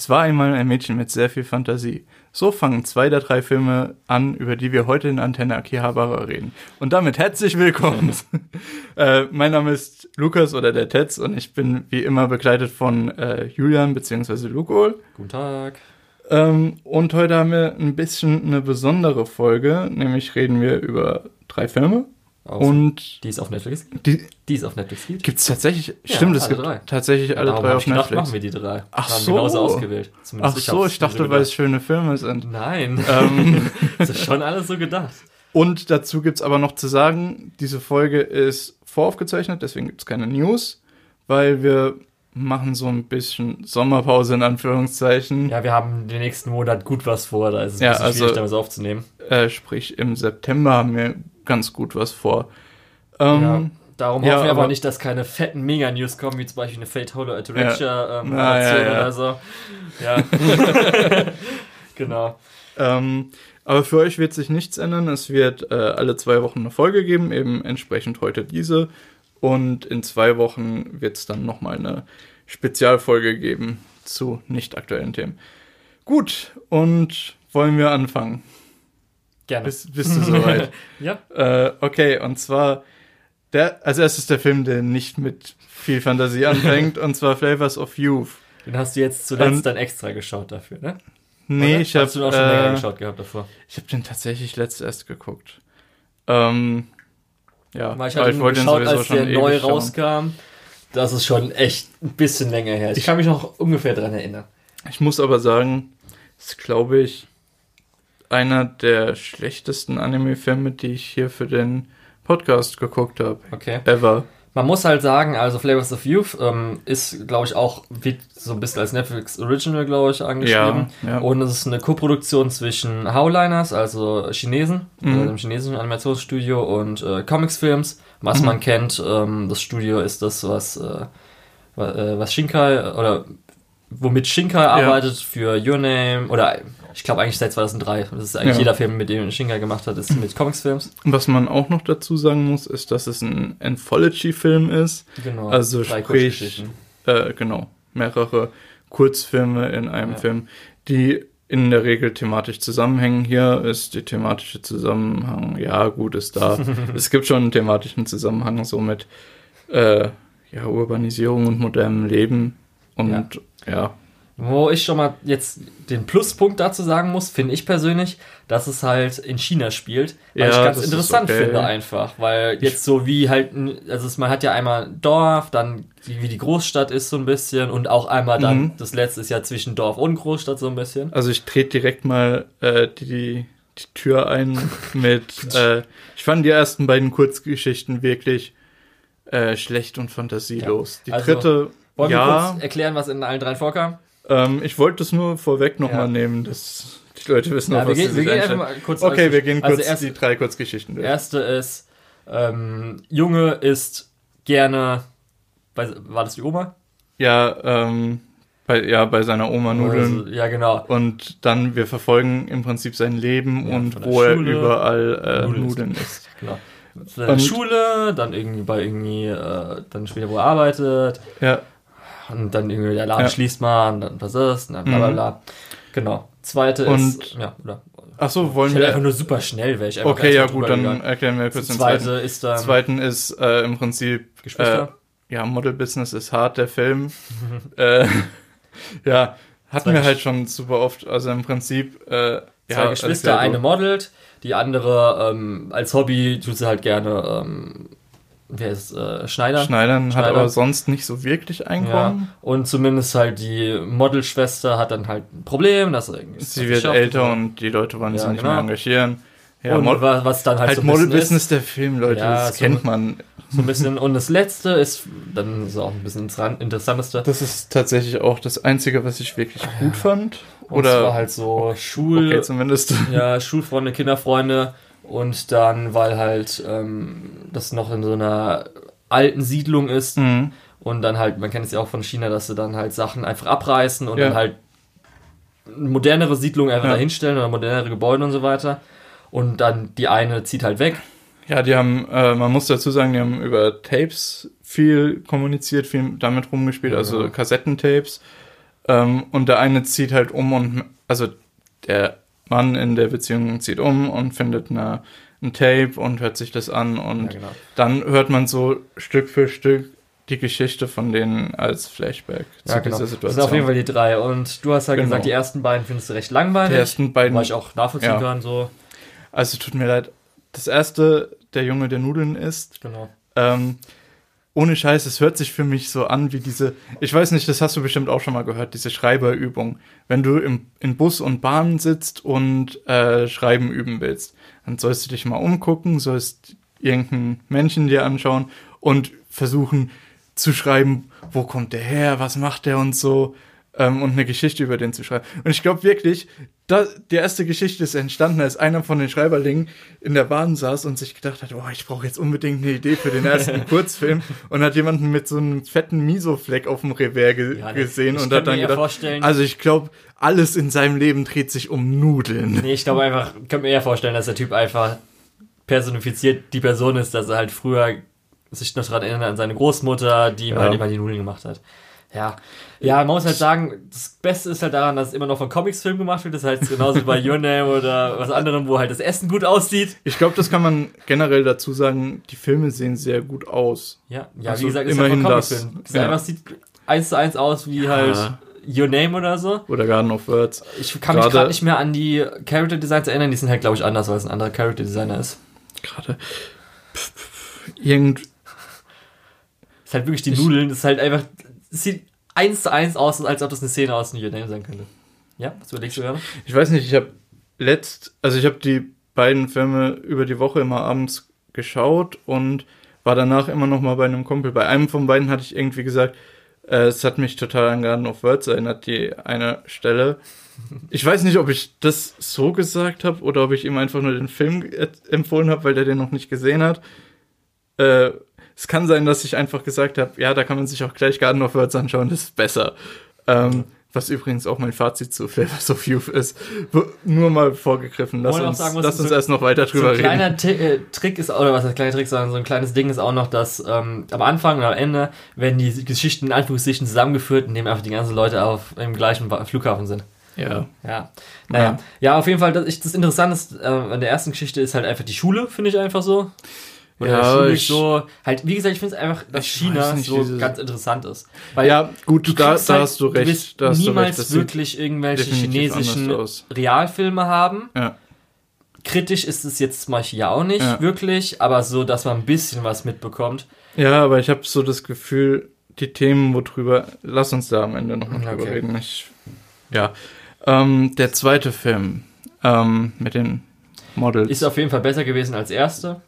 Es war einmal ein Mädchen mit sehr viel Fantasie. So fangen zwei der drei Filme an, über die wir heute in Antenne Akihabara reden. Und damit herzlich willkommen. äh, mein Name ist Lukas oder der Tetz und ich bin wie immer begleitet von äh, Julian bzw. Lukol. Guten Tag. Ähm, und heute haben wir ein bisschen eine besondere Folge, nämlich reden wir über drei Filme. Aus, und die ist auf Netflix. Die, die ist auf Netflix. Gibt es tatsächlich? Ja, stimmt, es gibt drei. tatsächlich alle Darum drei auf ich gedacht, Netflix. machen wir die drei. Ach Haben so. genauso ausgewählt. Ach ich so, ich dachte, weil es schöne Filme sind. Nein. Ähm, das ist schon alles so gedacht. und dazu gibt's aber noch zu sagen, diese Folge ist voraufgezeichnet, deswegen gibt's keine News, weil wir machen so ein bisschen Sommerpause in Anführungszeichen. Ja, wir haben den nächsten Monat gut was vor, da ist es ein Ja, bisschen also- schwierig, damit aufzunehmen. Äh, sprich, im September haben wir ganz gut was vor. Ähm, ja. Darum ja, hoffen wir aber aber- nicht, dass keine fetten Mega-News kommen, wie zum Beispiel eine Fate Holo Ataraxia ähm, Ah, ja, ja. oder so. Ja. genau. Ähm, aber für euch wird sich nichts ändern. Es wird äh, alle zwei Wochen eine Folge geben, eben entsprechend heute diese. Und in zwei Wochen wird es dann nochmal eine Spezialfolge geben zu nicht aktuellen Themen. Gut, und wollen wir anfangen? Gerne. Bist, bist du soweit? ja. äh, okay, und zwar der, als erstes der Film, der nicht mit viel Fantasie anfängt, und zwar Flavors of Youth. Den hast du jetzt zuletzt Ähm, dann extra geschaut dafür, ne? Nee, Oder? ich habe Hast du auch schon länger äh, geschaut gehabt davor? Ich habe den tatsächlich letzt erst geguckt. Ähm, ja, Weil ich hatte ihn geschaut, als der neu schauen. rauskam. Das ist schon echt ein bisschen länger her. Ich kann mich noch ungefähr dran erinnern. Ich muss aber sagen, ist glaube ich einer der schlechtesten Anime-Filme, die ich hier für den Podcast geguckt habe. Okay. Ever. Man muss halt sagen, also Flavors of Youth ähm, ist, glaube ich, auch wird so ein bisschen als Netflix Original, glaube ich, angeschrieben. Ja, ja. Und es ist eine Koproduktion zwischen Howliners, also Chinesen, Mhm. also dem chinesischen Animationsstudio und äh, Comics Films. Was Mhm. man kennt, ähm, das Studio ist das, was, äh, äh, was Shinkai oder womit Shinkai arbeitet für Your Name oder ich glaube eigentlich seit 2003. Das ist eigentlich Ja. jeder Film, mit dem Shinkai gemacht hat, ist mit Comics Films. Was man auch noch dazu sagen muss, ist, dass es ein Anthology-Film ist. Genau. Also drei sprich, äh, genau, mehrere Kurzfilme in einem Ja. Film, die in der Regel thematisch zusammenhängen. Hier ist die thematische Zusammenhang, ja, gut, ist da. es gibt schon einen thematischen Zusammenhang so mit äh, ja, Urbanisierung und modernem Leben. Und ja, Wo ich schon mal jetzt den Pluspunkt dazu sagen muss, finde ich persönlich, dass es halt in China spielt, weil Ja, ich ganz interessant okay. finde einfach, weil jetzt so wie halt, also man hat ja einmal ein Dorf, dann die, wie die Großstadt ist so ein bisschen und auch einmal dann, Mhm. das letzte ist ja zwischen Dorf und Großstadt so ein bisschen. also ich trete direkt mal äh, die, die Tür ein mit, äh, ich fand die ersten beiden Kurzgeschichten wirklich äh, schlecht und fantasielos. Die Also, dritte, Wollen wir ja, kurz erklären, was in allen dreien vorkam? ähm, ich wollte es nur vorweg nochmal Ja. nehmen, dass die Leute wissen, Ja, auf wir was sie gehen, wir gehen einfach mal kurz Okay, alles wir gehen also kurz erst, die drei Kurzgeschichten durch. erste ist, ähm, Junge ist gerne, war das die Oma? Ja, ähm, bei, ja, bei seiner Oma Nudeln. Also, ja, genau. Und dann, wir verfolgen im Prinzip sein Leben Ja, und von der wo er Schule. überall äh, Nudeln Nudeln, isst. Genau. Seine Und- Schule, dann irgendwie bei irgendwie, äh, dann später, wo er arbeitet, Ja, und dann irgendwie der Laden Ja. schließt mal, und dann was ist, und dann bla bla Mhm. bla. Genau. Zweite Und- ist, ja, oder? ach so, Ich wollen einfach wir. nur super schnell, wäre ich einfach Okay, ja gut, dann gegangen. erklären wir kurz den Zweite zweiten. ist dann Zweiten ist äh, im Prinzip Geschwister. Äh, ja, Model Business ist hart, der Film. äh, ja, hatten wir halt schon super oft. Also im Prinzip, äh, Zwei ja, Geschwister, eine modelt, die andere ähm, als Hobby tut sie halt gerne, ähm, wer ist äh, Schneider? Schneidern hat Schneider. aber sonst nicht so wirklich Ja, Einkommen. und zumindest halt die Modelschwester hat dann halt ein Problem, dass irgendwie Sie wird älter hat. und die Leute wollen Ja, sie nicht genau. mehr engagieren. Ja, und Mod was dann halt, halt so ein bisschen Model-Business der Film, Leute, Ja, das so- kennt man. so ein bisschen. Und das letzte ist, dann ist auch ein bisschen interessant- interessanteste. Das ist tatsächlich auch das Einzige, was ich wirklich gut fand. Und Oder zwar halt so Schul, okay, zumindest. ja, Schulfreunde, Kinderfreunde und dann, weil halt ähm, das noch in so einer alten Siedlung ist Mhm. und dann halt, man kennt es ja auch von China, dass sie dann halt Sachen einfach abreißen und Ja. dann halt modernere Siedlungen einfach Ja. dahinstellen oder modernere Gebäude und so weiter. Und dann die eine zieht halt weg. Ja, die haben, äh, man muss dazu sagen, die haben über Tapes viel kommuniziert, viel damit rumgespielt, also Ja. Kassettentapes. Ähm, und der eine zieht halt um und, also der Mann in der Beziehung zieht um und findet eine, ein Tape und hört sich das an und Ja, genau. dann hört man so Stück für Stück die Geschichte von denen als Flashback Ja, genau. dieser Das Situation. sind auf jeden Fall die drei. Und du hast ja Genau. gesagt, die ersten beiden findest du recht langweilig. Die ersten beiden- Weil ich auch nachvollziehen ja. kann, so. Also tut mir leid. Das erste, der Junge, der Nudeln isst, Genau. ähm, ohne Scheiß, es hört sich für mich so an wie diese, ich weiß nicht, das hast du bestimmt auch schon mal gehört, diese Schreiberübung. Wenn du im, in Bus und Bahn sitzt und äh, Schreiben üben willst, dann sollst du dich mal umgucken, sollst irgendein Männchen dir anschauen und versuchen zu schreiben, wo kommt der her, was macht der und so. Ähm, und eine Geschichte über den zu schreiben. Und ich glaube wirklich, da, die erste Geschichte ist entstanden, als einer von den Schreiberlingen in der Bahn saß und sich gedacht hat, oh, ich brauche jetzt unbedingt eine Idee für den ersten Kurzfilm und hat jemanden mit so einem fetten Miso-Fleck auf dem Revers ge Ja, gesehen und hat dann gedacht, vorstellen- also ich glaube, alles in seinem Leben dreht sich um Nudeln. Nee, ich glaube einfach, ich kann mir eher vorstellen, dass der Typ einfach personifiziert die Person ist, dass er halt früher sich noch daran erinnert an seine Großmutter, die ihm Ja. halt immer die Nudeln gemacht hat. Ja. Ja, man muss halt sagen, das Beste ist halt daran, dass es immer noch von Comics-Film gemacht wird. Das halt genauso bei Your Name oder was anderem, wo halt das Essen gut aussieht. Ich glaube, das kann man generell dazu sagen, die Filme sehen sehr gut aus. Ja, ja Also wie gesagt, ist halt immerhin von das. Es Ja. einfach sieht eins zu eins aus wie halt Your Name oder so. Oder Garden of Words. Ich kann mich Gerade- nicht mehr an die Character Designs erinnern. Die sind halt, glaube ich, anders, weil es ein anderer Character Designer ist. Gerade. Irgend. ist halt wirklich die Nudeln. Das ist halt einfach. Sieht eins zu eins aus, als ob das eine Szene aus einem Your Name sein könnte. Ja, was überlegst du gerade? Ich weiß nicht, ich habe letzt, also ich habe die beiden Filme über die Woche immer abends geschaut und war danach immer noch mal bei einem Kumpel. Bei einem von beiden hatte ich irgendwie gesagt, äh, es hat mich total an Garden of Words erinnert, die eine Stelle. Ich weiß nicht, ob ich das so gesagt habe oder ob ich ihm einfach nur den Film empfohlen habe, weil der den noch nicht gesehen hat. Äh, es kann sein, dass ich einfach gesagt habe, ja, da kann man sich auch gleich Garden of Words anschauen, das ist besser. Ähm, was übrigens auch mein Fazit zu Flavors of Youth ist. Nur mal vorgegriffen. Lass uns, sagen lass uns so- erst noch weiter So drüber ein reden. kleiner Ti- äh, Trick ist, oder was heißt kleiner Trick, sondern so ein kleines Ding ist auch noch, dass ähm, am Anfang und am Ende werden die Geschichten in Anführungszeichen zusammengeführt, indem einfach die ganzen Leute auf im gleichen Flughafen sind. Ja. Ja. Naja. Ja. Ja, auf jeden Fall, das, ich, das Interessante äh, an der ersten Geschichte ist halt einfach die Schule, finde ich einfach so. Oder Ja, ich- so. Halt, wie gesagt, ich finde es einfach, dass China nicht, so ganz interessant ist. Weil ja, gut, da, kriegst da halt- hast du recht. wirst da du niemals recht. Wirklich irgendwelche chinesischen. Realfilme haben. Ja. Kritisch ist es jetzt zum Beispiel ja auch nicht Ja. wirklich, aber so, dass man ein bisschen was mitbekommt. ja, aber ich habe so das Gefühl, die Themen, worüber, lass uns da am Ende noch mal drüber Okay. reden. Ich, ja. Ähm, der zweite Film ähm, mit den Models Ist auf jeden Fall besser gewesen als erste.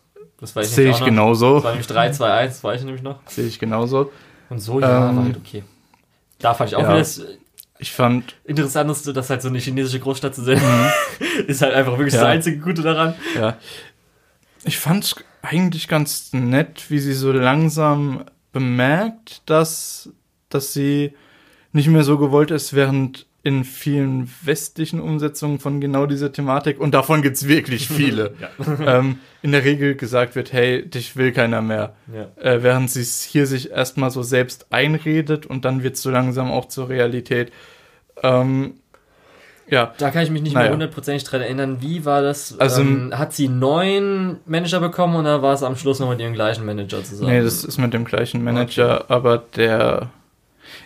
Das weiß ich sehe ich noch. genauso. Das war nämlich 3, 2, 1, das weiß ich nämlich noch. Sehe ich genauso. Und so, ja, Ähm, war halt okay. Da fand ich auch ja. wieder das Ich fand, Interessanteste, dass halt so eine chinesische Großstadt zu sehen ist halt einfach wirklich das Mhm. Ja. einzige Gute daran. ja, ich fand's eigentlich ganz nett, wie sie so langsam bemerkt, dass, dass sie nicht mehr so gewollt ist, während in vielen westlichen Umsetzungen von genau dieser Thematik, und davon gibt's wirklich viele, ähm, in der Regel gesagt wird, hey, dich will keiner mehr. Ja. Äh, während sie es hier sich erstmal so selbst einredet und dann wird's so langsam auch zur Realität. Ähm, ja, Da kann ich mich nicht Naja. mehr hundertprozentig dran erinnern. Wie war das? Also- ähm, hat sie einen neuen Manager bekommen oder war es am Schluss noch mit ihrem gleichen Manager zusammen? Nee, das ist mit dem gleichen Manager, aber der.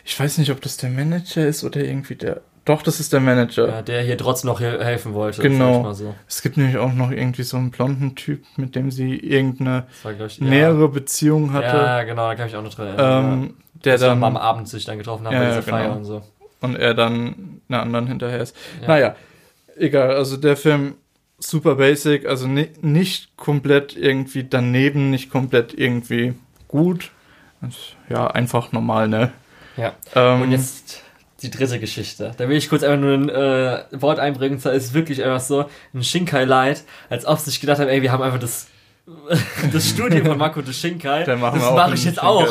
Ich weiß nicht, ob das der Manager ist oder irgendwie der. Doch, das ist der Manager. ja, der hier trotzdem noch he- helfen wollte. Genau. so. Es gibt nämlich auch noch irgendwie so einen blonden Typ, mit dem sie irgendeine war, ich, nähere Beziehung Ja, hatte. ja, genau, da kann ich auch noch dran erinnern. ähm, der Dass wir dann. am Abend sich dann getroffen haben Ja, bei ja, dieser Feier genau. und so. und er dann einer anderen hinterher ist. Ja. Naja, egal. Also der Film super basic, also ni nicht komplett irgendwie daneben, nicht komplett irgendwie gut. Also, ja, einfach normal, ne? Ja. Ähm, Und jetzt die dritte Geschichte. Da will ich kurz einfach nur ein äh, Wort einbringen. Da ist wirklich einfach so ein Shinkai-Light, als ob sie sich gedacht haben, ey, wir haben einfach das, das Studio von Makoto Shinkai. das mache ich jetzt Schinkel. auch.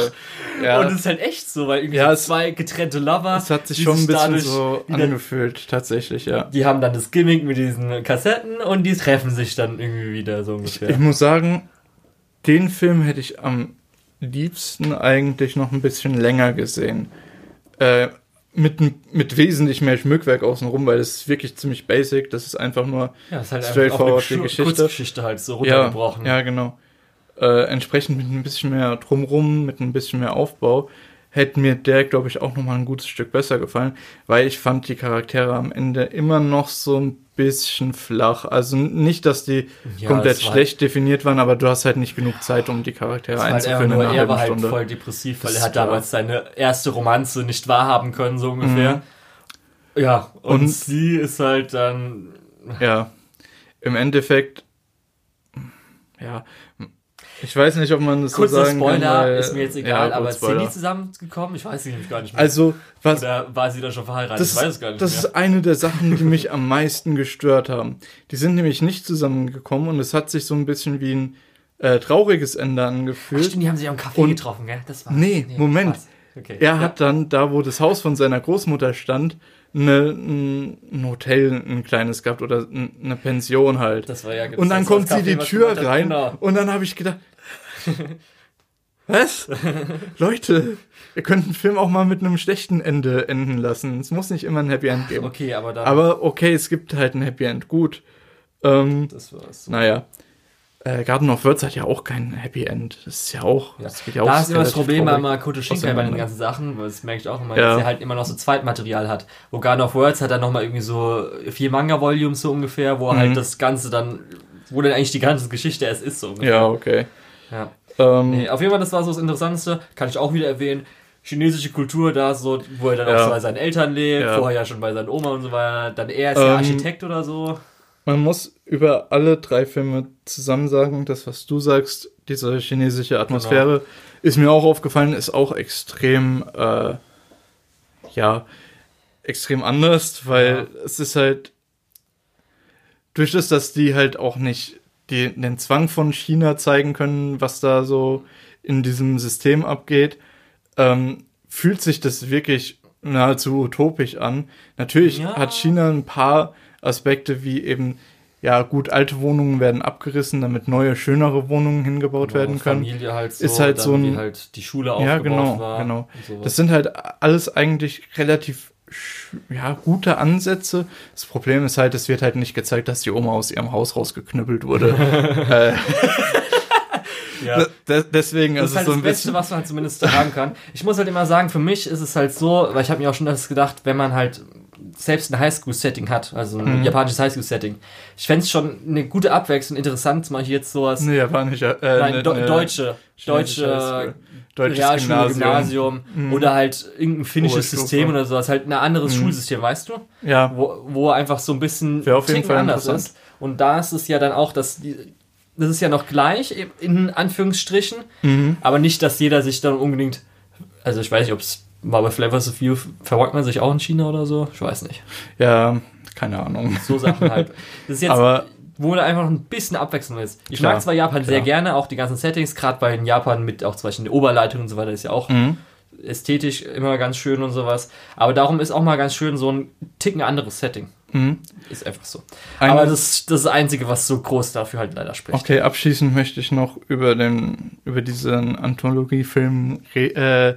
Ja, Und es ist halt echt so, weil irgendwie Ja, es- zwei getrennte Lover. es hat sich schon ein bisschen so angefühlt, tatsächlich, ja. Die haben dann das Gimmick mit diesen Kassetten und die treffen sich dann irgendwie wieder so ungefähr. Ich muss sagen, den Film hätte ich am liebsten eigentlich noch ein bisschen länger gesehen. Äh, mit, mit wesentlich mehr Schmückwerk außenrum, weil das ist wirklich ziemlich basic. Das ist einfach nur Ja, ist halt straightforward die Geschichte. Kurzgeschichte halt so Ja, runtergebrochen. ja, genau. Äh, entsprechend mit ein bisschen mehr drumrum, mit ein bisschen mehr Aufbau, hätte mir der, glaube ich, auch nochmal ein gutes Stück besser gefallen, weil ich fand die Charaktere am Ende immer noch so ein bisschen flach. Also nicht, dass die Ja, komplett schlecht definiert waren, aber du hast halt nicht genug Zeit, um die Charaktere halt einzuführen in einer er halben war halt Stunde. voll depressiv, weil Das er hat klar. damals seine erste Romanze nicht wahrhaben können, so ungefähr. Ja, und, Und- sie ist halt dann. Ja, im Endeffekt, ja, ich weiß nicht, ob man das Kurzer so sagen Spoiler, kann. weil- ist mir jetzt egal, ja, aber Spoiler. die zusammengekommen? Ich weiß es nämlich gar nicht mehr. Also, was, Oder war sie da schon verheiratet? das, ich weiß es gar nicht das mehr. ist eine der Sachen, die mich am meisten gestört haben. Die sind nämlich nicht zusammengekommen und es hat sich so ein bisschen wie ein äh, trauriges Ende Ach, angefühlt. stimmt, die haben sich am Café Und- getroffen, gell? Das war Nee, Moment. krass. Okay. Er hat dann, da wo das Haus von seiner Großmutter stand, eine, ein Hotel, ein kleines gehabt oder ein- eine Pension halt. Das war ja Und dann kommt sie das die Tür rein Genau. und dann habe ich gedacht, was? Leute, ihr könnt einen Film auch mal mit einem schlechten Ende enden lassen. Es muss nicht immer ein Happy End geben. Okay, aber dann. Aber okay, es gibt halt ein Happy End, gut. Ähm, das war's. naja. Äh, Garden of Words hat ja auch kein Happy End. Das ist ja auch. Ja. Das geht ja auch da ist immer das Problem bei. Makoto Shinkai bei den ganzen Sachen, weil das merke ich auch immer, Ja. dass er halt immer noch so Zweitmaterial hat. Wo Garden of Words hat er nochmal irgendwie so vier Manga-Volumes so ungefähr, wo Mhm. halt das Ganze dann, wo dann eigentlich die ganze Geschichte erst ist so ungefähr. Ja, okay. Ja. Ähm, Nee, auf jeden Fall, das war so das Interessanteste, kann ich auch wieder erwähnen. Chinesische Kultur, da so, wo er dann Ja. auch bei seinen Eltern lebt, Ja. vorher ja schon bei seiner Oma und so weiter. Dann er ist ja Ähm, Architekt oder so. Man muss über alle drei Filme zusammen sagen, das, was du sagst, diese chinesische Atmosphäre, ist mir auch aufgefallen, ist auch extrem, äh, ja, extrem anders, weil es ist halt, durch das, dass die halt auch nicht die, den Zwang von China zeigen können, was da so in diesem System abgeht, ähm, fühlt sich das wirklich nahezu utopisch an. Natürlich Ja. hat China ein paar Aspekte wie eben, ja gut, alte Wohnungen werden abgerissen, damit neue, schönere Wohnungen hingebaut werden können. Familie halt so, Ist halt dann so ein- halt die Schule Ja, aufgebaut genau, war. genau. Das sind halt alles eigentlich relativ ja, gute Ansätze. Das Problem ist halt, es wird halt nicht gezeigt, dass die Oma aus ihrem Haus rausgeknüppelt wurde. äh, ja. de- deswegen, Das ist also halt so das ein Beste, bisschen. was man halt zumindest sagen kann. Ich muss halt immer sagen, für mich ist es halt so, weil ich habe mir auch schon das gedacht, wenn man halt selbst ein Highschool-Setting hat, also ein Mhm. japanisches Highschool-Setting, ich fände es schon eine gute Abwechslung, interessant, mal hier jetzt sowas. Nee, japanische. Äh, Nein, ne- Do ne- deutsche, deutsche. Deutsches Realschule, Gymnasium. Gymnasium, oder halt irgendein finnisches Oberstufe. System oder sowas, halt ein anderes Mhm. Schulsystem, weißt du? Ja, Wo, wo einfach so ein bisschen Wäre auf jeden Fall anders ist. Und da ist es ja dann auch, dass die, das ist ja noch gleich, eben in Anführungsstrichen, mhm. aber nicht, dass jeder sich dann unbedingt, also ich weiß nicht, ob es mal bei Flavors of You verwagt man sich auch in China oder so, ich weiß nicht. ja, keine Ahnung. So Sachen halt. Das ist jetzt, Aber wo da einfach ein bisschen Abwechslung ist. Ich Klar, mag zwar Japan sehr klar. gerne, auch die ganzen Settings, gerade bei in Japan mit auch zum Beispiel der Oberleitung und so weiter, ist ja auch mhm. ästhetisch immer ganz schön und sowas. Aber darum ist auch mal ganz schön so ein Ticken anderes Setting. Mhm. Ist einfach so. Eine- Aber das, das ist das Einzige, was so groß dafür halt leider spricht. Okay, abschließend möchte ich noch über den über diesen Anthologiefilm äh,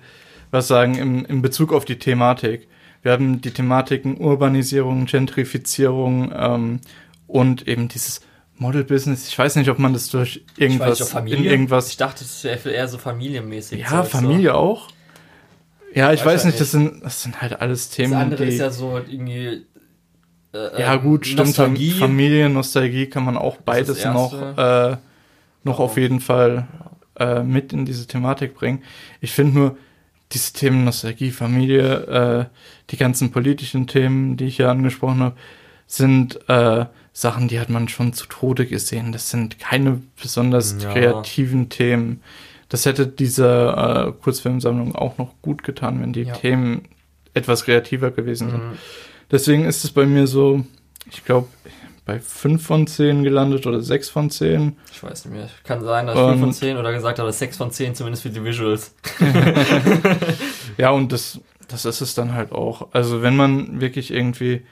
was sagen im, in Bezug auf die Thematik. Wir haben die Thematiken Urbanisierung, Gentrifizierung ähm, und eben dieses Model-Business. Ich weiß nicht, ob man das durch Ich weiß irgendwas ob Familie. in irgendwas. Ich dachte, das wäre eher so familienmäßig. ja, Zeug, Familie auch. Ja, ich Weiß weiß nicht, das sind das sind halt alles So. Themen, Das andere die ist ja so irgendwie. Äh, Ja, gut, stimmt. Nostalgie. Familie, Nostalgie kann man auch beides noch, äh, noch auf jeden Fall äh, mit in diese Thematik bringen. Ich finde nur, diese Themen Nostalgie, Familie, äh, die ganzen politischen Themen, die ich hier angesprochen habe, sind äh, Sachen, die hat man schon zu Tode gesehen. Das sind keine besonders Ja. kreativen Themen. Das hätte diese äh, Kurzfilmsammlung auch noch gut getan, wenn die Ja. Themen etwas kreativer gewesen sind. Mhm. Deswegen ist es bei mir so, ich glaube, bei 5 von 10 gelandet oder 6 von 10. Ich weiß nicht mehr. Kann sein, dass ich 5 von Und- 10 oder gesagt habe, 6 von 10, zumindest für die Visuals. Ja, und das, das ist es dann halt auch. Also wenn man wirklich irgendwie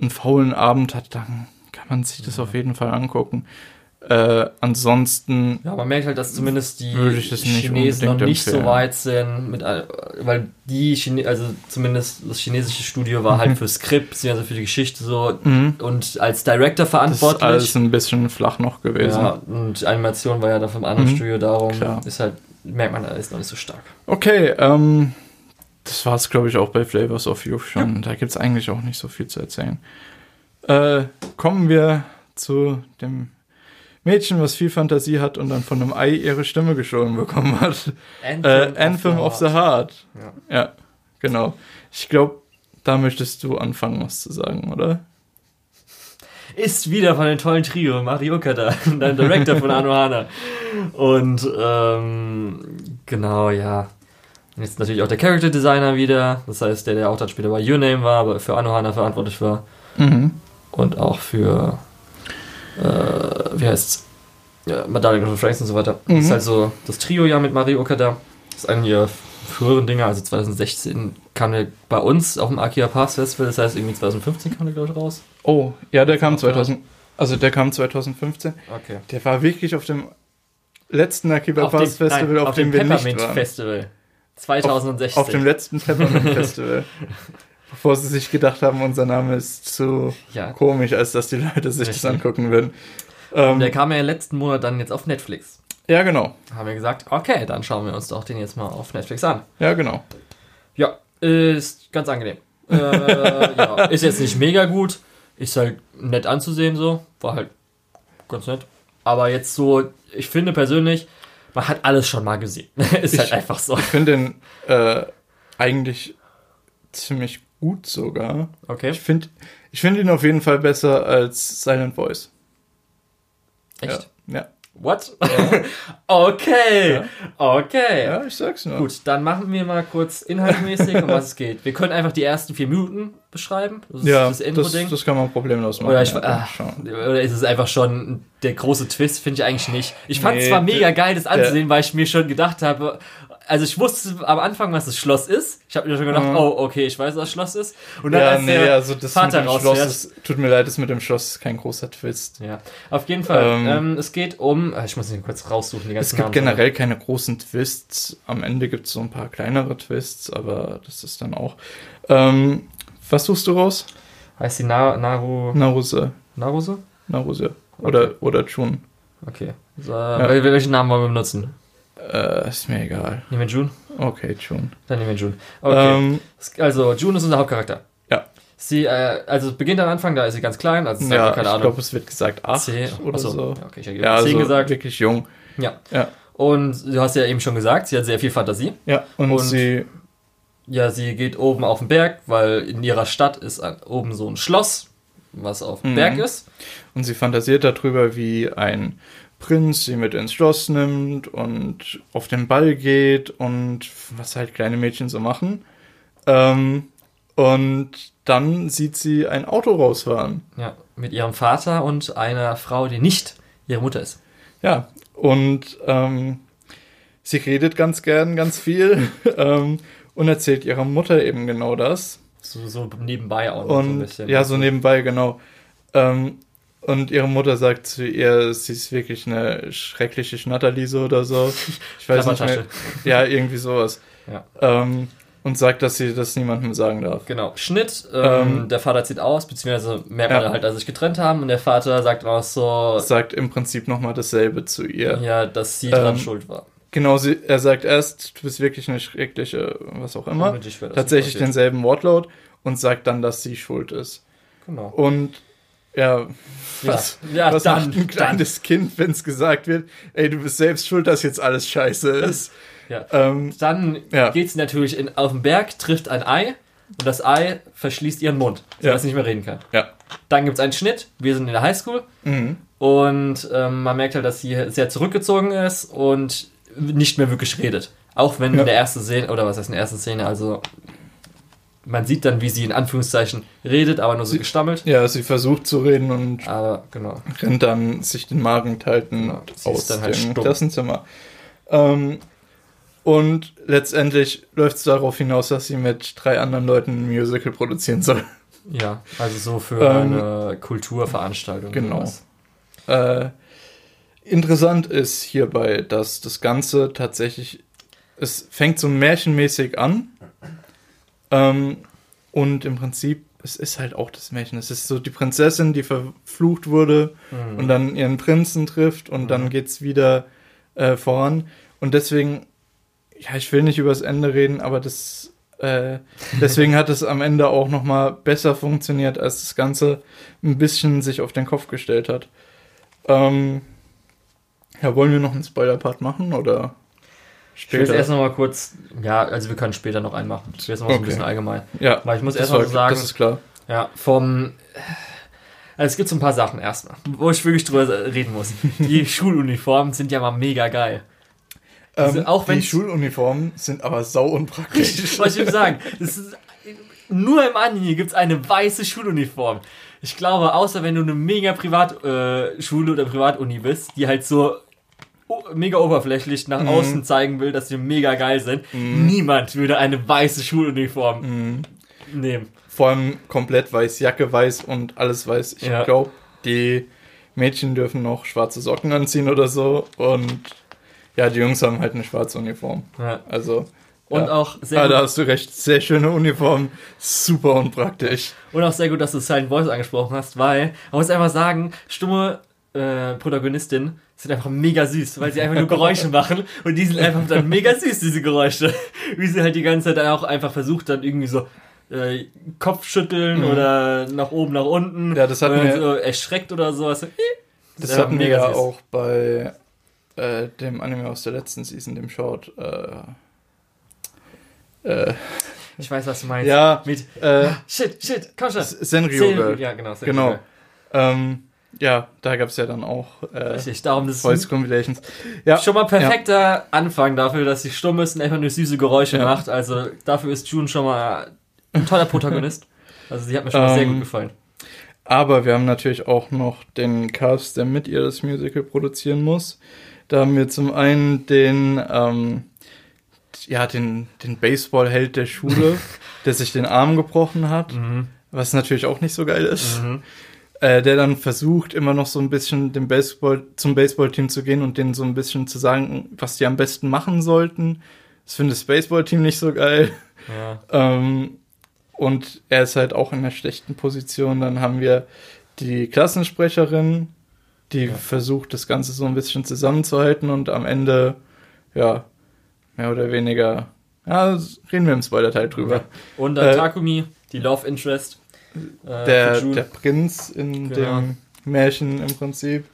einen faulen Abend hat, dann man sich das auf jeden Fall angucken. Äh, ansonsten. Ja, man merkt halt, dass zumindest die Chinesen noch nicht so empfehlen. weit sind, mit, weil die Chine also zumindest das chinesische Studio war halt für Skript, also für die Geschichte so Mhm. und als Director Das ist verantwortlich. alles ein bisschen flach noch gewesen. ja, und Animation war ja da vom anderen Mhm, Studio darum. klar. Ist halt, merkt man, da ist noch nicht so stark. Okay, ähm, das war es, glaube ich, auch bei Flavors of Youth schon. Da gibt es eigentlich auch nicht so viel zu erzählen. Äh, kommen wir zu dem Mädchen, was viel Fantasie hat und dann von einem Ei ihre Stimme gestohlen bekommen hat. Äh, Anthem of the Heart. Ja. Ja, genau. Ich glaube, da möchtest du anfangen, was zu sagen, oder? ist wieder von dem tollen Trio, Mari Okada, dein Director von Anohana. Und ähm, genau, ja. Jetzt natürlich auch der Character Designer wieder, das heißt, der, der auch dann später bei Your Name war, aber für Anohana verantwortlich war. Mhm. Und auch für, äh, wie heißt's? Ja, Madonna und Franks und so weiter. Das ist Mhm. halt so das Trio ja mit Mari Okada. Das ist einer ihrer früheren Dinger, also 2016 kam der bei uns auf dem Akia Pass Festival, das heißt irgendwie 2015 kam der, glaube ich, raus. Oh, ja, der kam Auch 2000. Also der kam 2015. Okay. Der war wirklich auf dem letzten Akiba Auf dem, Pass Festival, nein, auf, dem, wir nicht Peppermint waren. Festival 2016. Auf dem letzten Peppermint Festival. Bevor sie sich gedacht haben, unser Name ist zu ja. komisch, als dass die Leute sich das Richtig. angucken würden. Ähm, Der kam ja letzten Monat dann jetzt auf Netflix. ja, genau. Haben wir gesagt, okay, dann schauen wir uns doch den jetzt mal auf Netflix an. Ja, genau. Ja, ist ganz angenehm. Äh, ja, ist jetzt nicht mega gut, ist halt nett anzusehen so, war halt ganz nett. Aber jetzt so, ich finde persönlich, man hat alles schon mal gesehen. ist halt Ich- einfach so. Ich finde den äh, eigentlich ziemlich gut sogar. Okay, Ich finde ich find ihn auf jeden Fall besser als Silent Voice. echt? Ja, ja. What? okay, Ja. okay. ja ich sag's nur. Gut, dann machen wir mal kurz inhaltmäßig, um was es geht. Wir können einfach die ersten vier Minuten beschreiben. Das ist Ja, das das, das kann man problemlos machen. Oder, ich, ja, schauen. oder ist es einfach schon der große Twist? Finde ich eigentlich nicht. Ich fand es Nee, zwar mega geil, das anzusehen, weil ich mir schon gedacht habe, also ich wusste am Anfang, was das Schloss ist. Ich habe mir schon gedacht, Mhm. oh, okay, ich weiß, was das Schloss ist. Und dann Ja, als nee, der also das Vater mit dem Schloss ist, tut mir leid, das mit dem Schloss ist kein großer Twist. Ja, auf jeden Fall. Ähm, Ähm, es geht um, äh, ich muss ihn kurz raussuchen, die Es ganzen gibt Namen. generell keine großen Twists. Am Ende gibt es so ein paar kleinere Twists, aber das ist dann auch. Ähm, was suchst du raus? Heißt die Na Naru, Naruse. Naruse? Naruse. Oder, oder June. Okay. So, wel- Welchen Namen wollen wir benutzen? Äh, ist mir egal. Nehmen wir June? Okay, June. Dann nehmen wir June. Okay. Ähm, Also, June ist unser Hauptcharakter. Ja. Sie, äh, also beginnt am Anfang, da ist sie ganz klein, also ja, keine ich Ahnung. glaube, es wird gesagt 8 C oder achso, so. Ja, okay, ich hätte Ja, 10 also gesagt. wirklich jung. Ja. Ja. Und du hast ja eben schon gesagt, sie hat sehr viel Fantasie. Ja, und, Und- sie. Ja, sie geht oben auf den Berg, weil in ihrer Stadt ist an- oben so ein Schloss, was auf dem Mhm. Berg ist. Und sie fantasiert darüber, wie ein Prinz sie mit ins Schloss nimmt und auf den Ball geht und was halt kleine Mädchen so machen. Ähm, und dann sieht sie ein Auto rausfahren. Ja, mit ihrem Vater und einer Frau, die nicht ihre Mutter ist. Ja, und ähm, sie redet ganz gern ganz viel ähm, und erzählt ihrer Mutter eben genau das. So, so nebenbei auch noch so ein Und bisschen. ja, so nebenbei, genau. Ähm, und ihre Mutter sagt zu ihr, sie ist wirklich eine schreckliche Schnatterliese oder so. Ich weiß nicht mehr. Ja, irgendwie sowas. Ja. Ähm, und sagt, dass sie das niemandem sagen darf. Genau. Schnitt, ähm, Ähm, der Vater zieht aus, beziehungsweise merkt man Ja. halt, dass sie sich getrennt haben und der Vater sagt auch so, Sagt im Prinzip nochmal dasselbe zu ihr. ja, dass sie dran Ähm, schuld war. Genau, sie, er sagt erst, du bist wirklich eine schreckliche, was auch immer. Tatsächlich denselben Wortlaut und sagt dann, dass sie schuld ist. Genau. Und ja, was, ja, ja was dann, macht ein kleines Kind, wenn es gesagt wird, ey, du bist selbst schuld, dass jetzt alles scheiße ist. Ja. Ähm, Dann Ja. geht sie natürlich in, auf den Berg, trifft ein Ei und das Ei verschließt ihren Mund, Ja. sodass sie nicht mehr reden kann. ja. Dann gibt es einen Schnitt, wir sind in der Highschool Mhm. und ähm, man merkt halt, dass sie sehr zurückgezogen ist und nicht mehr wirklich redet. Auch wenn Ja. in der ersten Szene, oder was heißt in der ersten Szene, also man sieht dann, wie sie in Anführungszeichen redet, aber nur so Sie- gestammelt. Ja, sie versucht zu reden und Aber genau. rennt dann sich den Magen halten Genau, aus dann halt dem stumm. Klassenzimmer. Ähm, und letztendlich läuft es darauf hinaus, dass sie mit drei anderen Leuten ein Musical produzieren soll. Ja, also so für Ähm, eine Kulturveranstaltung. genau. Äh, interessant ist hierbei, dass das Ganze tatsächlich, es fängt so märchenmäßig an. Ähm, und im Prinzip, es ist halt auch das Märchen. Es ist so die Prinzessin, die verflucht wurde Mhm. und dann ihren Prinzen trifft und dann geht's wieder äh, voran. Und deswegen, ja, ich will nicht übers Ende reden, aber das, äh, deswegen hat es am Ende auch noch mal besser funktioniert, als das Ganze ein bisschen sich auf den Kopf gestellt hat. Ähm, ja, wollen wir noch einen Spoiler-Part machen oder Ich will jetzt später? erst noch mal kurz, ja, also wir können später noch einen machen. Jetzt noch mal so ein Okay. bisschen allgemein. ja, Weil ich muss erst mal so sagen, Das ist klar. Ja, vom. Also es gibt so ein paar Sachen erstmal, wo ich wirklich drüber reden muss. Die Schuluniformen sind ja mal mega geil. Also Ähm, auch die Schuluniformen sind aber sau unpraktisch. Was ich will sagen, ist, nur im Anime gibt es eine weiße Schuluniform. Ich glaube, außer wenn du eine mega Privatschule äh, oder Privatuni bist, die halt so mega oberflächlich nach außen zeigen will, dass sie mega geil sind, niemand würde eine weiße Schuluniform nehmen. Vor allem komplett weiß, Jacke weiß und alles weiß. Ich Ja. glaube, die Mädchen dürfen noch schwarze Socken anziehen oder so. Und ja, die Jungs haben halt eine schwarze Uniform. Ja. Also. Und ja. auch sehr Ah, da hast du recht. Sehr schöne Uniform. Super unpraktisch. Und auch sehr gut, dass du Silent Voice angesprochen hast, weil man muss einfach sagen, stumme äh, Protagonistinnen sind einfach mega süß, weil sie einfach nur Geräusche machen und die sind einfach dann mega süß, diese Geräusche. Wie sie halt die ganze Zeit dann auch einfach versucht, dann irgendwie so äh, Kopfschütteln oder nach oben, nach unten. Mhm. Ja, das oder wir- so erschreckt oder sowas. Das Ja, hatten wir ja auch bei äh, dem Anime aus der letzten Season, dem Short. Äh, äh, Ich weiß, was du meinst. ja, Mit äh, Shit, shit, komm schon. Senryo Girl. Ja, genau. Senryu Genau. Ähm, ja, da gab es ja dann auch äh, Richtig, darum das Voice Compilations. Ja, Schon mal perfekter Anfang dafür, dass sie stumm ist und einfach nur süße Geräusche Ja. macht. Also dafür ist June schon mal ein toller Protagonist. Also sie hat mir schon mal sehr Ähm, gut gefallen. Aber wir haben natürlich auch noch den Cast, der mit ihr das Musical produzieren muss. Da haben wir zum einen den, ähm, ja, den, den Baseballheld der Schule, der sich den Arm gebrochen hat, Mhm. was natürlich auch nicht so geil ist. Äh, der dann versucht, immer noch so ein bisschen dem Baseball, zum Baseballteam zu gehen und denen so ein bisschen zu sagen, was die am besten machen sollten. Das findet das Baseballteam nicht so geil. Ja. Ähm, und er ist halt auch in einer schlechten Position. Dann haben wir die Klassensprecherin, die Ja. versucht, das Ganze so ein bisschen zusammenzuhalten und am Ende, ja, mehr oder weniger, ja, reden wir im Spoiler-Teil drüber. Und dann Äh, Takumi, die Love Interest. Äh, Der, der Prinz in Genau. dem Märchen im Prinzip.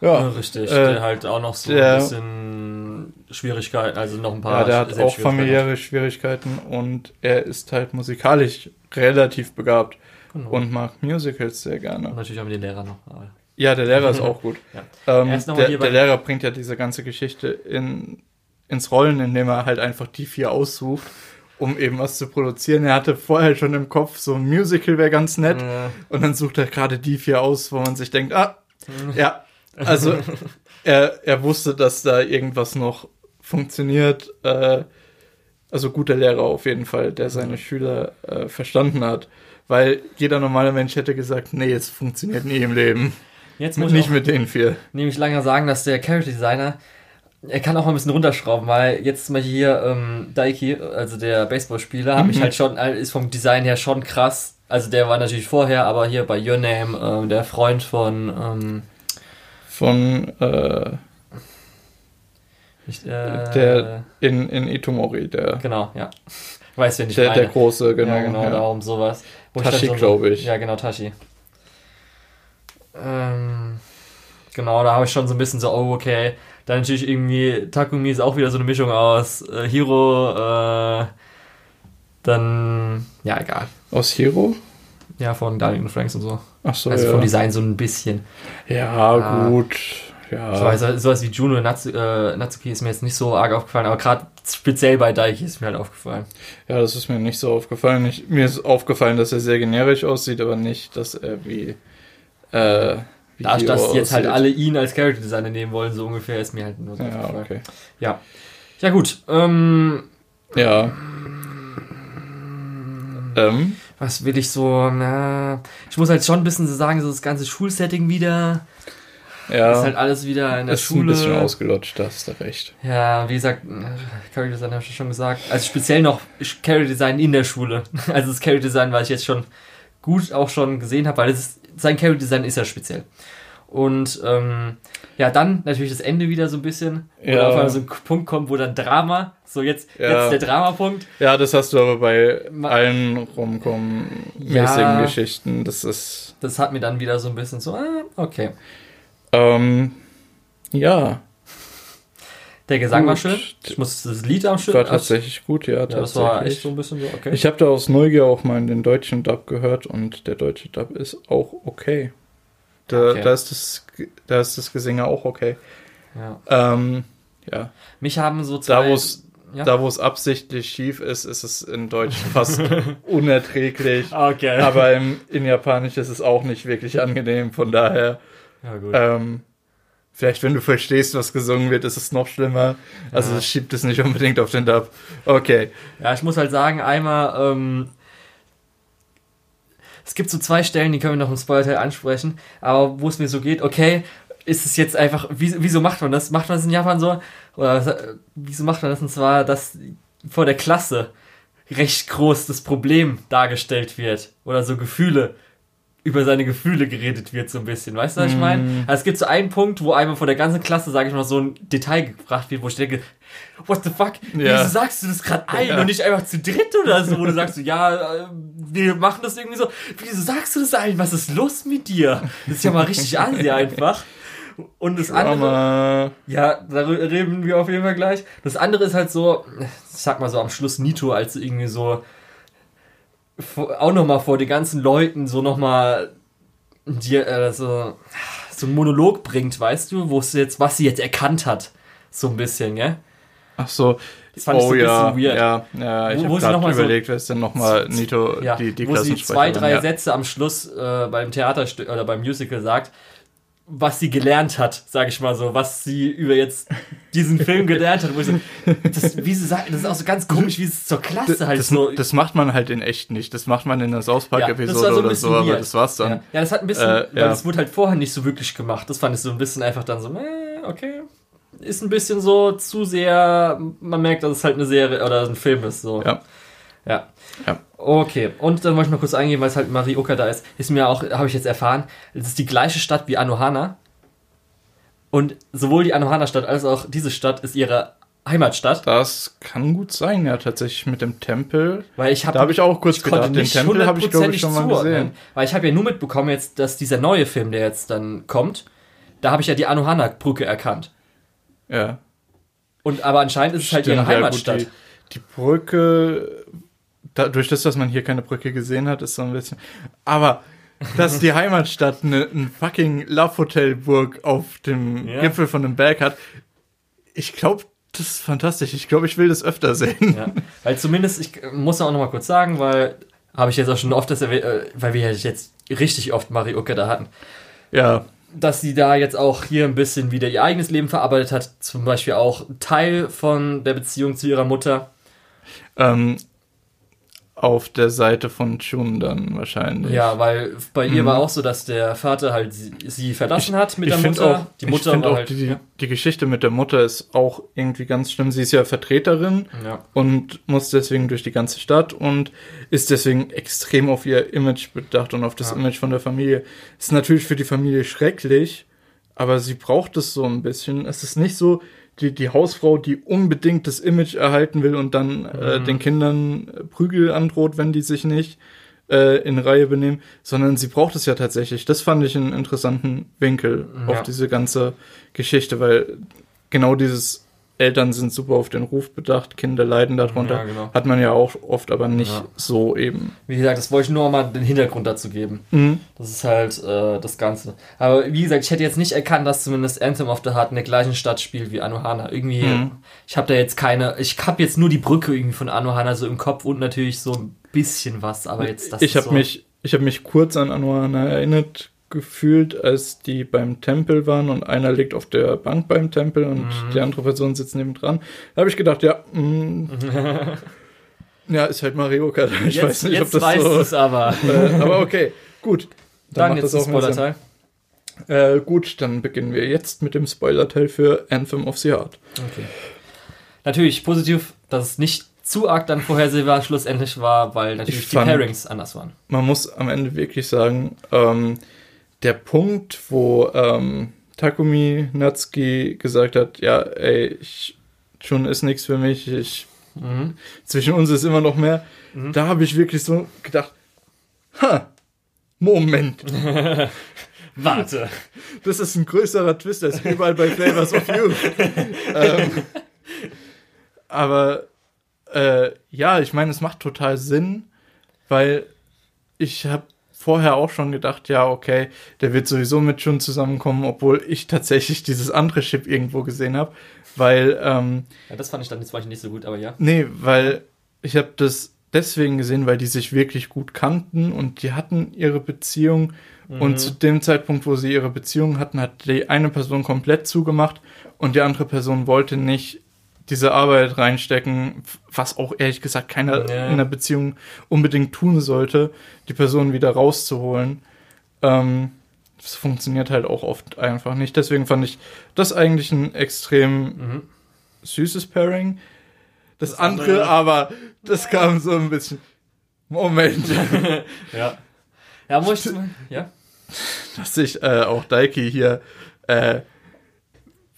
ja, Ja, richtig, äh, der halt auch noch so der- ein bisschen Schwierigkeiten, also noch ein paar ja, der hat auch familiäre Schwierigkeiten und er ist halt musikalisch relativ begabt Genau. und mag Musicals sehr gerne. Und natürlich haben wir den Lehrer noch. Ja, der Lehrer ist auch gut. Ja. Ähm, noch der, der Lehrer bringt ja diese ganze Geschichte in, ins Rollen, indem er halt einfach die vier aussucht, um eben was zu produzieren. Er hatte vorher schon im Kopf, so ein Musical wäre ganz nett. Äh, Und dann sucht er gerade die vier aus, wo man sich denkt, ah, ja, also er, er wusste, dass da irgendwas noch funktioniert. Äh, also guter Lehrer auf jeden Fall, der seine Schüler äh, verstanden hat. Weil jeder normale Mensch hätte gesagt, nee, es funktioniert nie im Leben. Jetzt muss ich Nicht mit den vier. nämlich lange sagen, dass der Character Designer, er kann auch mal ein bisschen runterschrauben, weil jetzt Beispiel hier ähm, Daiki, also der Baseballspieler, hat mich Mhm. halt schon, äh, ist vom Design her schon krass. Also der war natürlich vorher, aber hier bei Your Name, ähm, der Freund von, ähm, Von äh, nicht, äh, der in, in Itomori, der, genau, ja. Weißt du, wen ich der, meine? der große, genau. ja, genau, ja. darum sowas. Wo Tashi, so- glaube ich. Ja, genau, Tashi. Ähm, genau, da habe ich schon so ein bisschen so, oh, okay. Dann natürlich irgendwie, Takumi ist auch wieder so eine Mischung aus äh, Hiro, äh, dann, ja, egal. Aus Hero? Ja, von Daniel und Franks und so. Ach so, also ja. vom Design so ein bisschen. Ja, Ah. gut. Ja. Ich weiß, sowas wie Juno und Natsu, äh, Natsuki ist mir jetzt nicht so arg aufgefallen, aber gerade speziell bei Daiki ist mir halt aufgefallen. Ja, das ist mir nicht so aufgefallen. Ich, mir ist aufgefallen, dass er sehr generisch aussieht, aber nicht, dass er wie. Äh, wie Da, dass jetzt halt alle ihn als Character Designer nehmen wollen, so ungefähr, ist mir halt nur so Ja, okay. Ja. Ja, gut. Ähm, Ja. Ähm, was will ich so, na, ich muss halt schon ein bisschen so sagen, so das ganze Schulsetting wieder. Ja. ist halt alles wieder in der ist Schule. ein bisschen ausgelutscht, da hast du recht. Ja, wie gesagt, Character Design habe ich schon gesagt. Also speziell noch Character Design in der Schule. Also das Character Design, was ich jetzt schon gut auch schon gesehen habe, weil das ist, sein Character Design ist ja speziell. Und ähm, ja, dann natürlich das Ende wieder so ein bisschen, wo Ja. auf einmal so ein Punkt kommt, wo dann Drama, so jetzt, Ja. jetzt der Dramapunkt. Ja, das hast du aber bei Ma- allen Romcom-mäßigen Ja. Geschichten. Das ist. Das hat mir dann wieder so ein bisschen so, ah, okay. Ähm, ja, Der Gesang war Gut. schön. Ich muss das Lied am schön. war tatsächlich gut, ja. ja, das war tatsächlich. echt so ein bisschen so, okay. Ich habe da aus Neugier auch mal in den deutschen Dub gehört und der deutsche Dub ist auch okay. Da, Okay. da, ist, das, da ist das Gesinge auch okay. ja. Ähm, ja, Mich haben so da zwei. wo es ja. da wo es absichtlich schief ist, ist es in Deutsch fast unerträglich. okay. Aber im, in Japanisch ist es auch nicht wirklich angenehm. Von daher, ja, gut. ähm, vielleicht wenn du verstehst, was gesungen wird, ist es noch schlimmer. Also Ja. es schiebt es nicht unbedingt auf den Dub. Okay. Ja, ich muss halt sagen, einmal, ähm, es gibt so zwei Stellen, die können wir noch im Spoilerteil ansprechen, aber wo es mir so geht, okay, ist es jetzt einfach, wie, wieso macht man das? Macht man das in Japan so? Oder äh, wieso macht man das? Und zwar, dass vor der Klasse recht groß das Problem dargestellt wird oder so Gefühle über seine Gefühle geredet wird so ein bisschen, weißt du, was ich meine? Mm. Also es gibt so einen Punkt, wo einmal vor der ganzen Klasse, sage ich mal, so ein Detail gebracht wird, wo ich denke, what the fuck, Ja. wieso sagst du das gerade ein Ja. und nicht einfach zu dritt oder so, wo du sagst, so, ja, äh, wir machen das irgendwie so, wieso sagst du das ein, was ist los mit dir? Das ist ja mal richtig Asi einfach. Und das andere, ja, darüber reden wir auf jeden Fall gleich. Das andere ist halt so, ich sag mal so am Schluss Nito, als irgendwie so auch nochmal vor den ganzen Leuten so nochmal dir äh, so, so einen Monolog bringt, weißt du, wo es jetzt, was sie jetzt erkannt hat. So ein bisschen, gell? ach so. Das fand ich so oh ein ja, bisschen weird. ja, ja. Ich habe sie noch gerade mal so- überlegt, wer ist denn nochmal Nito, Ja, die, die wo sie zwei, drei ja. Sätze am Schluss äh, beim Theaterstück oder beim Musical sagt, was sie gelernt hat, sag ich mal so, was sie über jetzt diesen Film gelernt hat, wo so, das, wie sie sagt, das ist auch so ganz komisch, wie es zur Klasse halt Das, so. das macht man halt in echt nicht. Das macht man in der South Ja, Park das Episode war so oder so, aber weird. das war's dann. ja. ja, das hat ein bisschen, Äh, weil ja. das wurde halt vorher nicht so wirklich gemacht. Das fand ich so ein bisschen einfach dann so, äh, okay. Ist ein bisschen so zu sehr, man merkt, dass es halt eine Serie oder ein Film ist. So. Ja. Ja. Ja. Okay, und dann wollte ich noch kurz eingehen, weil es halt Marioka da ist. Ist mir auch, habe ich jetzt erfahren, es ist die gleiche Stadt wie Anohana. Und sowohl die Anohana-Stadt als auch diese Stadt ist ihre Heimatstadt. Das kann gut sein, ja, tatsächlich mit dem Tempel. Weil ich habe Da habe ich auch kurz ich gedacht, den Tempel habe ich, glaube ich, schon mal gesehen. Weil ich habe ja nur mitbekommen jetzt, dass dieser neue Film, der jetzt dann kommt, da habe ich ja die Anohana-Brücke erkannt. Ja. Und aber anscheinend ist es halt Stimmt, ihre ja, gut, Heimatstadt. die, die Brücke, dadurch, das, dass man hier keine Brücke gesehen hat, ist so ein bisschen. Aber dass die Heimatstadt eine ein fucking Love Hotel Burg auf dem Ja. Gipfel von dem Berg hat, ich glaube, das ist fantastisch. Ich glaube, ich will das öfter sehen. Ja, weil zumindest, ich muss auch noch mal kurz sagen, weil habe ich jetzt auch schon oft das erwähnt, äh, weil wir jetzt richtig oft Marioka da hatten, Ja, dass sie da jetzt auch hier ein bisschen wieder ihr eigenes Leben verarbeitet hat, zum Beispiel auch Teil von der Beziehung zu ihrer Mutter. ähm, auf der Seite von Chun dann wahrscheinlich. Ja, weil bei ihr Mhm. war auch so, dass der Vater halt sie, sie verlassen hat mit ich der Mutter. auch, die ich Mutter find war auch halt. die, ja. die Geschichte mit der Mutter ist auch irgendwie ganz schlimm. Sie ist ja Vertreterin ja. und muss deswegen durch die ganze Stadt und ist deswegen extrem auf ihr Image bedacht und auf das Ja. Image von der Familie. Ist natürlich für die Familie schrecklich, aber sie braucht es so ein bisschen. Es ist nicht so die, die Hausfrau, die unbedingt das Image erhalten will und dann äh, Mhm. den Kindern äh, Prügel androht, wenn die sich nicht äh, in Reihe benehmen, sondern sie braucht es ja tatsächlich. Das fand ich einen interessanten Winkel Ja. auf diese ganze Geschichte, weil genau dieses Eltern sind super auf den Ruf bedacht, Kinder leiden darunter. Ja, genau. Hat man ja auch oft, aber nicht Ja. so eben. Wie gesagt, das wollte ich nur mal den Hintergrund dazu geben. Mhm. Das ist halt äh, das Ganze. Aber wie gesagt, ich hätte jetzt nicht erkannt, dass zumindest Anthem of the Heart in der gleichen Stadt spielt wie Anohana. Irgendwie, Mhm. ich habe da jetzt keine, ich habe jetzt nur die Brücke irgendwie von Anohana so im Kopf und natürlich so ein bisschen was, aber jetzt das ich habe so, mich, ich habe mich kurz an Anuana erinnert gefühlt, als die beim Tempel waren und einer liegt auf der Bank beim Tempel und Mhm. die andere Person sitzt nebendran. Da habe ich gedacht, ja, mh, ja, ist halt Mario Kart. Ich jetzt, weiß nicht, ob das weißt so. du es aber. Äh, aber okay, gut. Dann, macht jetzt das auch. Spoilerteil. Äh, gut, dann beginnen wir jetzt mit dem Spoiler-Teil für Anthem of the Heart. Okay. Natürlich positiv, dass es nicht zu arg dann vorhersehbar schlussendlich war, weil natürlich Ich die fand- Pairings anders waren. Man muss am Ende wirklich sagen, ähm, der Punkt, wo ähm, Takumi Natsuki gesagt hat, ja, ey, ich, schon ist nichts für mich, ich, Mhm. zwischen uns ist immer noch mehr, da habe ich wirklich so gedacht, ha, Moment, Warte. das ist ein größerer Twist als überall bei Flavors of You. ähm, aber äh, ja, ich meine, es macht total Sinn, weil ich habe vorher auch schon gedacht, ja, okay, der wird sowieso mit Jun zusammenkommen, obwohl ich tatsächlich dieses andere Chip irgendwo gesehen habe, weil ähm, Ja, das fand ich dann jetzt nicht so gut, aber ja. Nee, weil ich habe das deswegen gesehen, weil die sich wirklich gut kannten und die hatten ihre Beziehung. Und zu dem Zeitpunkt, wo sie ihre Beziehung hatten, hat die eine Person komplett zugemacht und die andere Person wollte nicht diese Arbeit reinstecken, was auch ehrlich gesagt keiner Ja. in einer Beziehung unbedingt tun sollte, die Person wieder rauszuholen. Ähm, das funktioniert halt auch oft einfach nicht. Deswegen fand ich das eigentlich ein extrem Mhm. süßes Pairing. Das, Das andere, andere- aber, das kam so ein bisschen. Moment, Ja. Ja, muss ich. Ja. dass sich äh, auch Daiki hier äh,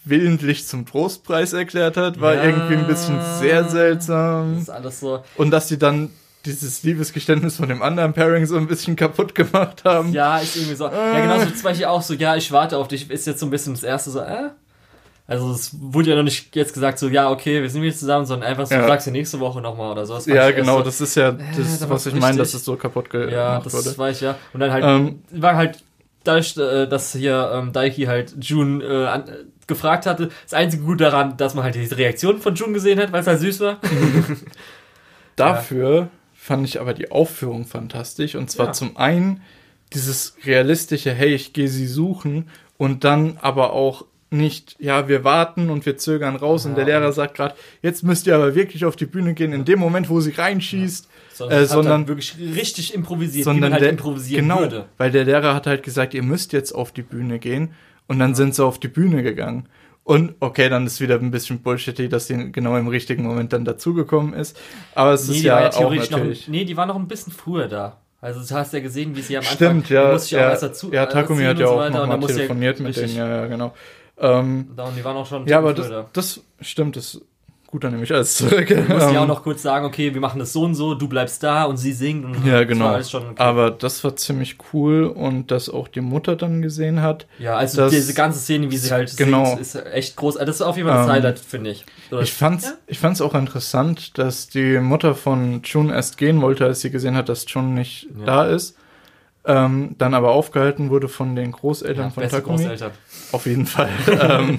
willentlich zum Trostpreis erklärt hat, war Ja. irgendwie ein bisschen sehr Das seltsam. ist alles so. Und dass sie dann dieses Liebesgeständnis von dem anderen Pairing so ein bisschen kaputt gemacht haben. Ja, ist irgendwie so. Ja, genauso zum Beispiel auch so, ja, ich warte auf dich, ist jetzt so ein bisschen das erste so, äh? Also es wurde ja noch nicht jetzt gesagt, so, ja, okay, wir sind wieder zusammen, sondern einfach so, Ja. du sagst ja nächste Woche nochmal oder so. Das fand Ja, genau, so, das ist ja da das, war's was ich meine, dass es so kaputt ge Ja, gemacht das wurde. weiß ich ja. Und dann halt, Ähm, war halt, dadurch, äh, dass hier ähm, Daiki halt Jun äh, an, äh, gefragt hatte, das einzige Gute daran, dass man halt die Reaktion von Jun gesehen hat, weil es halt süß war. Dafür fand ich aber die Aufführung fantastisch. Und zwar Ja. zum einen dieses realistische, hey, ich gehe sie suchen. Und dann aber auch nicht, ja, wir warten und wir zögern raus. und der Ja, Lehrer sagt gerade, jetzt müsst ihr aber wirklich auf die Bühne gehen, in dem Moment, wo sie reinschießt. Sondern, Äh, sondern- wirklich richtig improvisiert, wie sondern man halt der, improvisieren genau, würde. weil der Lehrer hat halt gesagt, ihr müsst jetzt auf die Bühne gehen. Und dann sind sie auf die Bühne gegangen. Und okay, dann ist wieder ein bisschen bullshitty, dass sie genau im richtigen Moment dann dazugekommen ist. Aber es Nee, ist die ja ja auch theoretisch noch, natürlich. nee, die war noch ein bisschen früher da. Also du hast ja gesehen, wie sie am Anfang, Stimmt, die ja. musste ich auch ja, erst dazu, ja, Takumi hat ja so auch nochmal telefoniert mit denen, ja, ja, genau. Ähm, und die waren auch schon ja, aber das, da. das stimmt, das gut, dann nehme ich alles zurück. Du musst ja auch Ähm, noch kurz sagen, okay, wir machen das so und so, du bleibst da und sie singt und Ja, das genau. war alles schon okay. Aber das war ziemlich cool und dass auch die Mutter dann gesehen hat. ja, also das- diese ganze Szene, wie sie halt genau. singt, ist echt groß. Also Das ist auf jeden Fall das Ähm, Highlight, finde ich. Oder- Ich fand's, Ja? ich fand's auch interessant, dass die Mutter von Jun erst gehen wollte, als sie gesehen hat, dass Jun nicht Ja. da ist. Ähm, dann aber aufgehalten wurde von den Großeltern ja, von beste Takumi. Großeltern. Auf jeden Fall. ähm,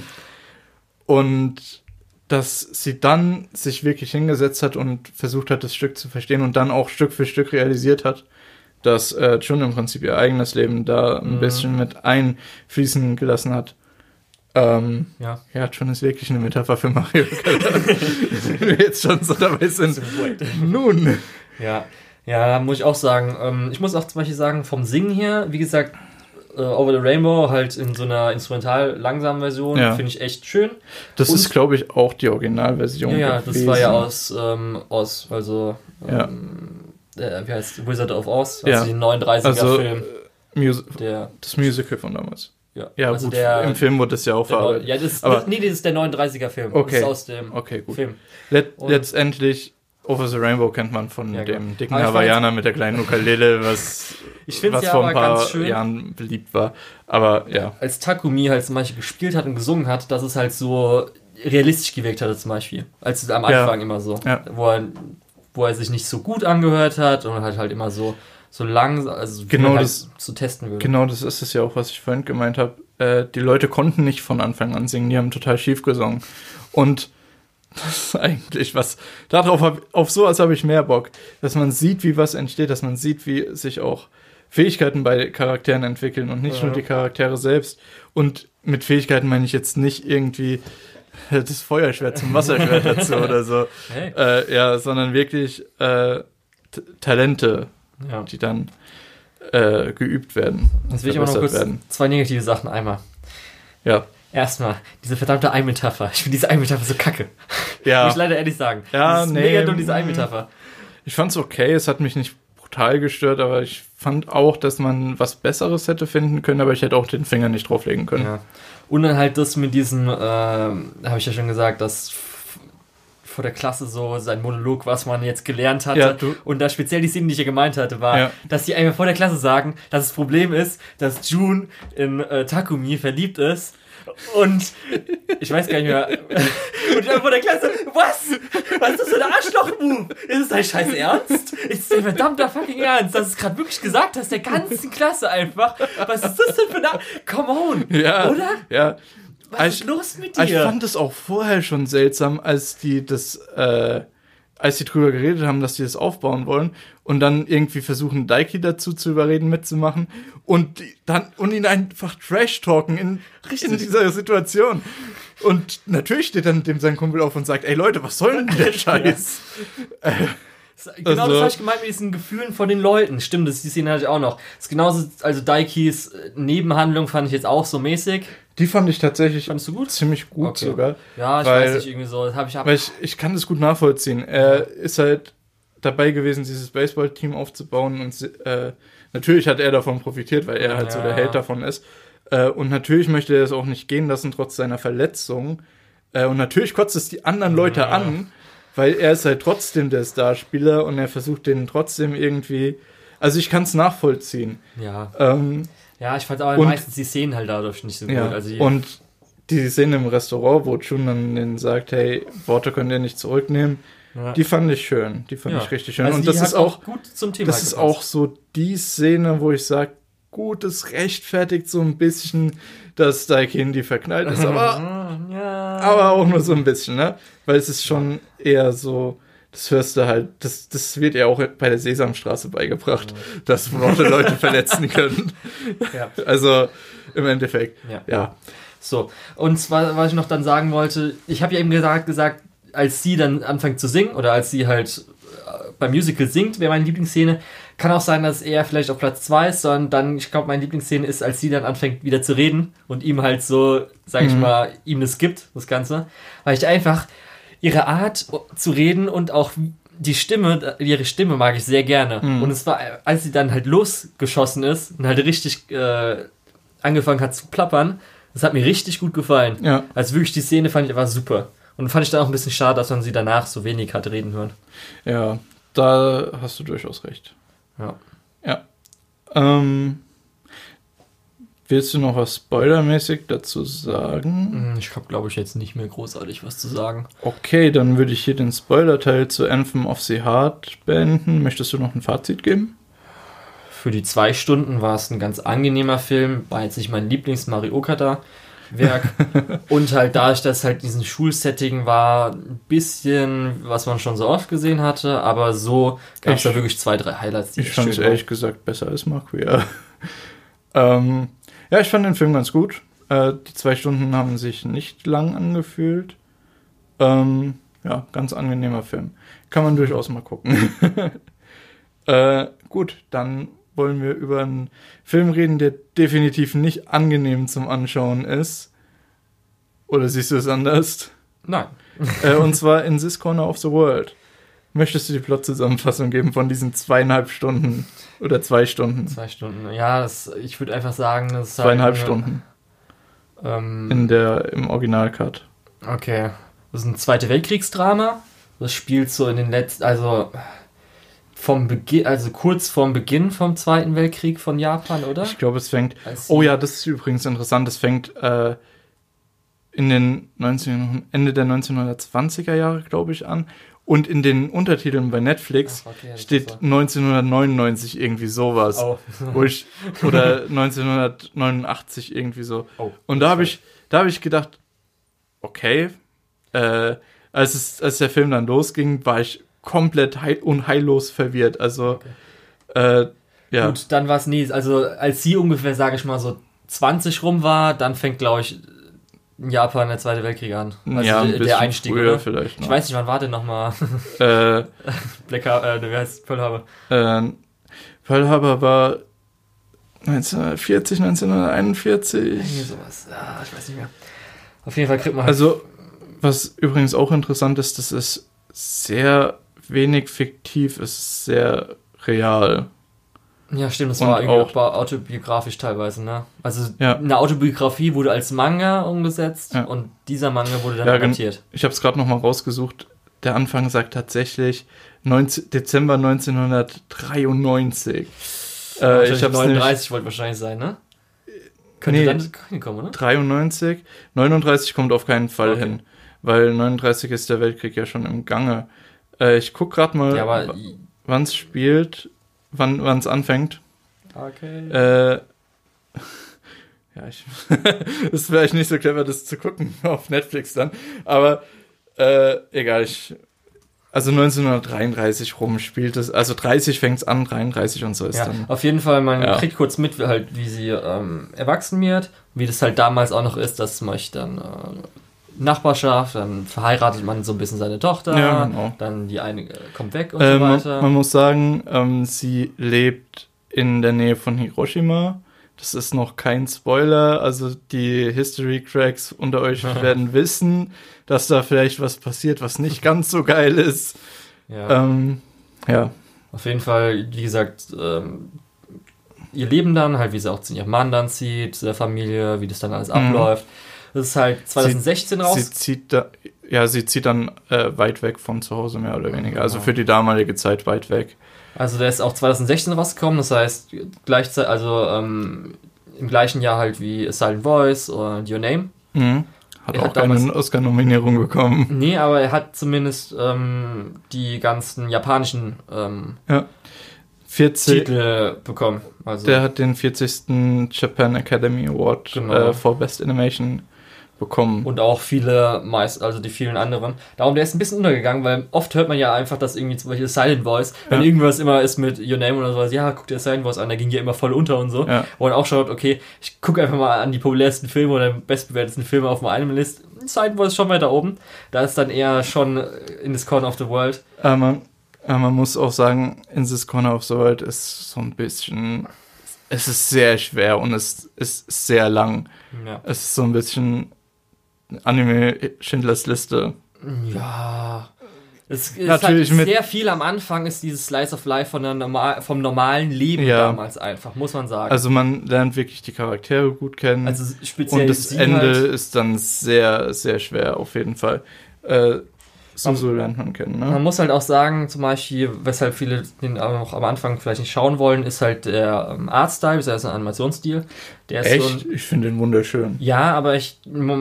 und dass sie dann sich wirklich hingesetzt hat und versucht hat, das Stück zu verstehen und dann auch Stück für Stück realisiert hat, dass äh, Jun im Prinzip ihr eigenes Leben da ein Mhm. bisschen mit einfließen gelassen hat. Ähm, Ja. ja, Jun ist wirklich eine Metapher für Mario Kart. Wenn wir jetzt schon so dabei sind. Nun. Ja, ja, muss ich auch sagen. Ähm, ich muss auch zum Beispiel sagen, vom Singen her, wie gesagt, äh, Over the Rainbow halt in so einer instrumental langsamen Version, Ja. finde ich echt schön. Das Und- ist, glaube ich, auch die Originalversion. Ja, ja, das war ja aus, ähm, aus also, Ja. ähm, äh, wie heißt Wizard of Oz, also Ja. den 39er-Film, äh, Mus der, das Musical von damals. ja, Ja, also gut, der, im Film wurde es ja auch verarbeitet. ja, das, Aber- nee, das ist der 39er-Film, Okay. das ist aus dem Okay, gut. Film. Let letztendlich, Over the Rainbow kennt man von Ja, dem genau. dicken Hawaiianer mit der kleinen Ukulele, was, was ja vor ein paar Jahren beliebt war. Aber ja, als Takumi halt zum Beispiel gespielt hat und gesungen hat, dass es halt so realistisch gewirkt hatte zum Beispiel. Als am Ja. Anfang immer so. Ja. Wo, er, wo er sich nicht so gut angehört hat und halt halt immer so, so lang, also Genau halt das- zu testen würde. genau das ist es ja auch, was ich vorhin gemeint habe. Äh, die Leute konnten nicht von Anfang an singen, die haben total schief gesungen. Und das ist eigentlich was, darauf hab, auf sowas habe ich mehr Bock, dass man sieht, wie was entsteht, dass man sieht, wie sich auch Fähigkeiten bei Charakteren entwickeln und nicht Ja. nur die Charaktere selbst. Und mit Fähigkeiten meine ich jetzt nicht irgendwie das Feuerschwert zum Wasserschwert dazu oder so. Hey. Äh, ja, sondern wirklich äh, Talente, Ja. die dann äh, geübt werden. Jetzt will ich aber noch kurz werden. zwei negative Sachen einmal. Ja. Erstmal, diese verdammte Ei-Metapher. Ich finde diese Ei-Metapher so kacke. Ja. Muss ich leider ehrlich sagen. Ja, das ist nee. mega dumm, diese Ei-Metapher. Ich fand's okay, es hat mich nicht brutal gestört, aber ich fand auch, dass man was Besseres hätte finden können, aber ich hätte auch den Finger nicht drauflegen können. Ja. Und dann halt das mit diesem, äh, habe ich ja schon gesagt, dass vor der Klasse so sein Monolog, was man jetzt gelernt hatte. Ja, und da speziell die Szene, die ich ja gemeint hatte, war, Ja. dass die einfach vor der Klasse sagen, dass das Problem ist, dass June in äh, Takumi verliebt ist. Und ich weiß gar nicht mehr. Und dann vor der Klasse, was? Was ist das für ein Arschloch-Move? Ist es dein scheiß Ernst? Ist es dein verdammter fucking Ernst, dass du es gerade wirklich gesagt hast, der ganzen Klasse einfach? Was ist das denn für ein... Come on! Ja, Oder? ja. Was Ich- ist los mit Ich dir? fand es auch vorher schon seltsam, als die das, äh, als die drüber geredet haben, dass die das aufbauen wollen und dann irgendwie versuchen, Daiki dazu zu überreden, mitzumachen und die, dann und ihn einfach trash talken in, in dieser Situation. Und natürlich steht dann dem sein Kumpel auf und sagt, ey Leute, was soll denn der Scheiß? Genau Also- das habe ich gemeint mit diesen Gefühlen von den Leuten. Stimmt, das, die Szene hatte ich auch noch. Das ist genauso, also Daikis äh, Nebenhandlung fand ich jetzt auch so mäßig. Die fand ich tatsächlich Fandest du gut? ziemlich gut Okay. sogar. Ja, ich Weil- weiß nicht, irgendwie so. Das hab ich, hab, Weil ich, ich kann das gut nachvollziehen. Er ist halt dabei gewesen, dieses Baseballteam aufzubauen und äh, natürlich hat er davon profitiert, weil er halt so Ja. der Held davon ist. Äh, und natürlich möchte er es auch nicht gehen lassen, trotz seiner Verletzung. Äh, und natürlich kotzt es die anderen Leute Ja. an, weil er ist halt trotzdem der Starspieler und er versucht denen trotzdem irgendwie. Also ich kann es nachvollziehen. ja. Ähm, ja, ich fand aber Und- meistens die Szenen halt dadurch nicht so gut. ja. Also die, und die Szene im Restaurant, wo Chun dann sagt, hey, Worte könnt ihr nicht zurücknehmen, ja. die fand ich schön. Die fand ja. ich richtig schön. Also und das ist auch, gut zum Thema das ist gepasst. auch so die Szene, wo ich sage, gut, es rechtfertigt so ein bisschen, dass Daikin die verknallt ist, aber, ja. aber auch nur so ein bisschen, ne? Weil es ist schon eher so, das hörst du halt, das, das wird ja auch bei der Sesamstraße beigebracht, dass Worte Leute verletzen können. ja. Also im Endeffekt, Ja. ja. So, und zwar, was ich noch dann sagen wollte, ich habe ja eben gesagt, gesagt, als sie dann anfängt zu singen oder als sie halt äh, beim Musical singt, wäre meine Lieblingsszene. Kann auch sein, dass er vielleicht auf Platz 2 ist, sondern dann, ich glaube, meine Lieblingsszene ist, als sie dann anfängt wieder zu reden und ihm halt so, sag ich Mhm. mal, ihm das gibt, das Ganze. Weil ich einfach ihre Art zu reden und auch die Stimme, ihre Stimme mag ich sehr gerne. Mhm. Und es war, als sie dann halt losgeschossen ist und halt richtig äh, angefangen hat zu plappern, das hat mir richtig gut gefallen. Ja, Also wirklich, die Szene fand ich einfach super. Und fand ich dann auch ein bisschen schade, dass man sie danach so wenig hat reden hören. ja, da hast du durchaus recht. Ja. Ja. Ähm, willst du noch was spoilermäßig dazu sagen? Hm, Ich habe, glaube ich, jetzt nicht mehr großartig was zu sagen. Okay, dann würde ich hier den Spoiler-Teil zu Anthem of the Heart beenden. Möchtest du noch ein Fazit geben? Für die zwei Stunden war es ein ganz angenehmer Film. War jetzt nicht mein Lieblings-Mario Okada-Werk. Und halt dadurch, dass halt diesen Schulsetting war, ein bisschen, was man schon so oft gesehen hatte. Aber so gab es da wirklich zwei, drei Highlights, die Ich fand es ehrlich gesagt besser als Maquia. ähm, ja, ich fand den Film ganz gut. Äh, die zwei Stunden haben sich nicht lang angefühlt. Ähm, ja, ganz angenehmer Film. Kann man durchaus mal gucken. äh, gut, dann wollen wir über einen Film reden, der definitiv nicht angenehm zum Anschauen ist. Oder siehst du es anders? Nein. äh, und zwar in This Corner of the World. Möchtest du die Plot-Zusammenfassung geben von diesen zweieinhalb Stunden oder zwei Stunden? Zwei Stunden. Ja, das, ich würde einfach sagen, das ist Zweieinhalb halt, Stunden Ähm, in der, im Originalcut. Okay. Das ist ein Zweite Weltkriegsdrama. Das spielt so in den letzten, also vom Beginn, also kurz vorm Beginn vom Zweiten Weltkrieg von Japan, oder? Ich glaube, es fängt. Als Oh ja, das ist übrigens interessant. Es fängt äh, in den 19, Ende der 1920er Jahre, glaube ich, an. Und in den Untertiteln bei Netflix Ach, okay, steht ist 1999 irgendwie sowas. so. Wo ich, oder 1989 irgendwie so. Oh. Oh. Und da habe ich, da habe ich gedacht, okay, äh, als, es, als der Film dann losging, war ich komplett heil unheillos verwirrt. Also, äh, ja, Gut, dann war es nie, also als sie ungefähr, sage ich mal, so 20 rum war, dann fängt, glaube ich, Japan der Zweite Weltkrieg an. Also ja, ein der, Einstieg, früher oder? vielleicht Ich noch. weiß nicht, wann war denn nochmal äh, Black, äh, wie heißt Pearl Harbor? äh, Pearl Harbor war 1940, 1941. Irgendwie sowas. Ja, ich weiß nicht mehr. Auf jeden Fall kriegt man halt. Also, was übrigens auch interessant ist, das ist sehr wenig fiktiv, ist sehr real. Ja, stimmt, das und war irgendwie auch- auch autobiografisch teilweise, ne? Also Ja. eine Autobiografie wurde als Manga umgesetzt Ja. und dieser Manga wurde dann Ja, adaptiert. Ich habe es gerade nochmal rausgesucht. Der Anfang sagt tatsächlich 19, Dezember 1993. Äh, ich habe 39 wollte wahrscheinlich sein, ne? Könnte Nee. dann hinkommen, oder? 93. 39 kommt auf keinen Fall Okay. hin, weil 39 ist der Weltkrieg ja schon im Gange. Äh, ich guck gerade mal, Ja, wann es spielt, wann es anfängt. Okay. Äh, ja, ich. ist vielleicht nicht so clever, das zu gucken auf Netflix dann. Aber äh, egal, ich. Also 1933 rum spielt es. Also 30 fängt es an, 33 und so ist Ja, dann. auf jeden Fall, man Ja. kriegt kurz mit, wie halt, wie sie ähm, erwachsen wird, wie das halt damals auch noch ist, dass man dann äh, Nachbarschaft, dann verheiratet man so ein bisschen seine Tochter, Ja, genau. dann die eine äh, kommt weg und Äh, so man, weiter. man muss sagen, ähm, sie lebt in der Nähe von Hiroshima. Das ist noch kein Spoiler. Also die History Cracks unter euch werden wissen, dass da vielleicht was passiert, was nicht ganz so geil ist. ja. Ähm, ja. Auf jeden Fall, wie gesagt, ähm, ihr Leben dann, halt, wie sie auch zu ihrem Mann dann zieht, zu der Familie, wie das dann alles abläuft. Das ist halt 2016 Sie raus. zieht da, ja, sie zieht dann äh, weit weg von zu Hause, mehr oder weniger. Also für die damalige Zeit weit weg. Also der ist auch 2016 rausgekommen, das heißt gleichzeitig, also ähm, im gleichen Jahr halt wie Silent Voice und Your Name. Mhm. Hat Er auch hat damals- keine Oscar-Nominierung bekommen. Nee, aber er hat zumindest ähm, die ganzen japanischen ähm, 40, Titel bekommen. Also der hat den 40. Japan Academy Award Genau. äh, for Best Animation bekommen. und auch viele, meist, also die vielen anderen. Darum, der ist ein bisschen untergegangen, weil oft hört man ja einfach, dass irgendwie zum Beispiel Silent Voice, wenn Ja. irgendwas immer ist mit Your Name oder sowas, ja, guck dir Silent Voice an, der ging ja immer voll unter und so. Ja. Wo man auch schaut, okay, ich gucke einfach mal an die populärsten Filme oder bestbewertesten Filme auf meinem List. Silent Voice ist schon weiter oben. Da ist dann eher schon in this corner of the world. Aber man, aber man muss auch sagen, In This Corner of the World ist so ein bisschen. Es ist sehr schwer und es ist sehr lang. Ja. Es ist so ein bisschen Anime Schindlers Liste. Ja. Es ist Natürlich halt mit- sehr viel am Anfang ist dieses Slice of Life von der normal, vom normalen Leben Ja. damals einfach, muss man sagen. Also man lernt wirklich die Charaktere gut kennen. Also speziell und das Ende halt. ist dann sehr, sehr schwer auf jeden Fall. Äh, Susu lernt man kennen, Man ne? muss halt auch sagen, zum Beispiel, weshalb viele den auch am Anfang vielleicht nicht schauen wollen, ist halt der ähm, Artstyle, das heißt ein Animationsstil. Der ist so Echt? ein, Ich finde den wunderschön. ja, aber ich,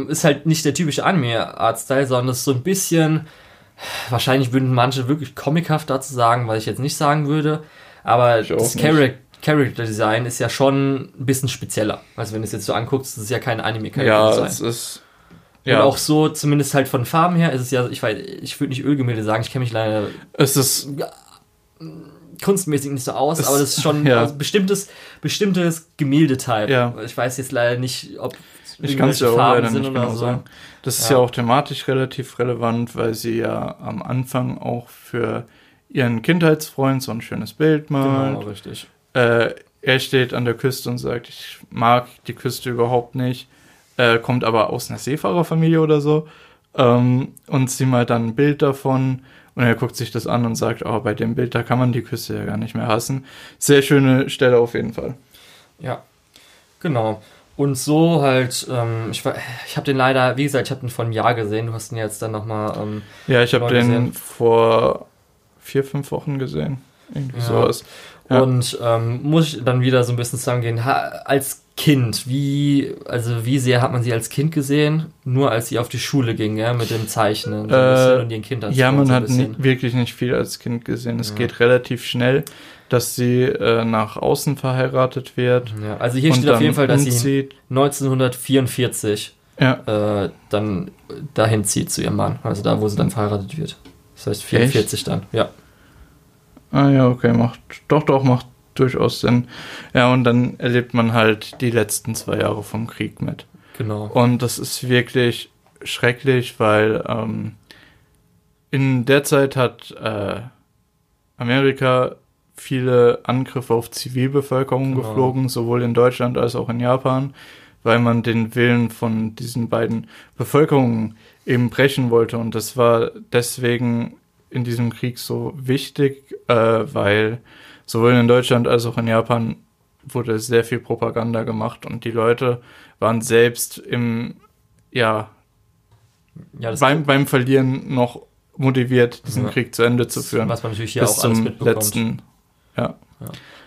ist halt nicht der typische Anime-Artstyle, sondern es ist so ein bisschen, wahrscheinlich würden manche wirklich comichaft dazu sagen, was ich jetzt nicht sagen würde, aber das nicht. Charac Character Design ist ja schon ein bisschen spezieller. Also wenn du es jetzt so anguckst, ist ja kein Anime-Character Ja, Design. es ist. Und Ja, auch so, zumindest halt von Farben her, ist es ja, ich weiß, ich würde nicht Ölgemälde sagen, ich kenne mich leider es ist. kunstmäßig nicht so aus, Es- aber das ist schon ja. also bestimmtes, bestimmtes Gemäldetype. Ja. Ich weiß jetzt leider nicht, ob Ich kann es ja auch Farben leider nicht genau so. sagen. Das ist Ja. ja auch thematisch relativ relevant, weil sie ja am Anfang auch für ihren Kindheitsfreund so ein schönes Bild malt. Genau, richtig. Äh, er steht an der Küste und sagt, ich mag die Küste überhaupt nicht, äh, kommt aber aus einer Seefahrerfamilie oder so. Ähm, und sie malt dann ein Bild davon und er guckt sich das an und sagt, oh, bei dem Bild, da kann man die Küste ja gar nicht mehr hassen. Sehr schöne Stelle auf jeden Fall. Ja, genau. Und so halt, ähm, ich, ich habe den leider, wie gesagt, ich habe den vor einem Jahr gesehen. Du hast ihn jetzt dann nochmal, ähm, Ja, ich habe Mal den gesehen. vor vier, fünf Wochen gesehen. Irgendwie Ja. sowas. Ja. und ähm, muss ich dann wieder so ein bisschen zusammengehen. Ha, als Kind, wie, also wie sehr hat man sie als Kind gesehen? Nur als sie auf die Schule ging, ja, mit dem Zeichnen so Äh, und ihren Kindern. Ja, man so hat bisschen. ni- wirklich nicht viel als Kind gesehen. Es Ja. geht relativ schnell, dass sie äh, nach außen verheiratet wird. Ja, also hier steht auf jeden Fall, dass sie umzieht. 1944 Ja, äh, dann dahin zieht zu ihrem Mann. Also da, wo sie dann verheiratet wird. Das heißt 44 dann, ja. ah ja, okay, macht, doch, doch, macht durchaus Sinn. Ja, und dann erlebt man halt die letzten zwei Jahre vom Krieg mit. Genau. Und das ist wirklich schrecklich, weil ähm, in der Zeit hat äh, Amerika viele Angriffe auf Zivilbevölkerung Genau. geflogen, sowohl in Deutschland als auch in Japan, weil man den Willen von diesen beiden Bevölkerungen eben brechen wollte. Und das war deswegen in diesem Krieg so wichtig, äh, weil sowohl in Deutschland als auch in Japan wurde sehr viel Propaganda gemacht und die Leute waren selbst im, ja, Ja, beim, beim Verlieren noch motiviert, diesen Ja. Krieg zu Ende zu führen. was man natürlich hier bis auch alles zum mitbekommt. letzten. Ja.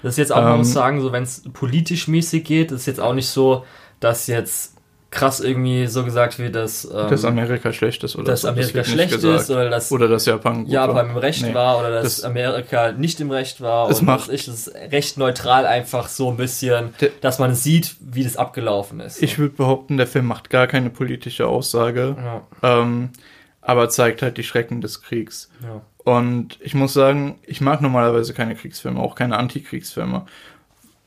Das ist jetzt auch, man Ähm, muss sagen, so wenn es politisch mäßig geht, ist jetzt auch nicht so, dass jetzt krass irgendwie so gesagt wird, dass, ähm, dass Amerika schlecht ist oder dass so. Das Amerika nicht schlecht ist oder dass Oder dass Japan Japan war. im Recht Nee. war oder dass Das- Amerika nicht im Recht war. Es und macht- ich, das ist recht neutral einfach so ein bisschen, Der- dass man sieht, wie das abgelaufen ist. Ich würde behaupten, der Film macht gar keine politische Aussage, ja, ähm, aber zeigt halt die Schrecken des Kriegs. ja. Und ich muss sagen, ich mag normalerweise keine Kriegsfilme, auch keine Antikriegsfilme.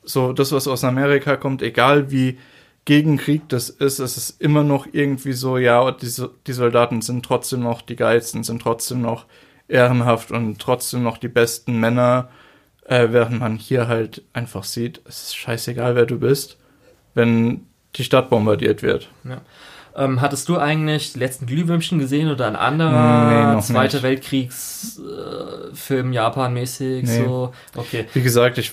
So, das, was aus Amerika kommt, egal wie gegen Krieg das ist, es ist immer noch irgendwie so, ja, die, die Soldaten sind trotzdem noch die geilsten, sind trotzdem noch ehrenhaft und trotzdem noch die besten Männer, äh, während man hier halt einfach sieht, es ist scheißegal, wer du bist, wenn die Stadt bombardiert wird. Ähm, hattest du eigentlich die letzten Glühwürmchen gesehen oder ein Nee, anderer noch Zweiter. Weltkriegsfilm, äh, Japan-mäßig? Nee. So? Okay. Wie gesagt, ich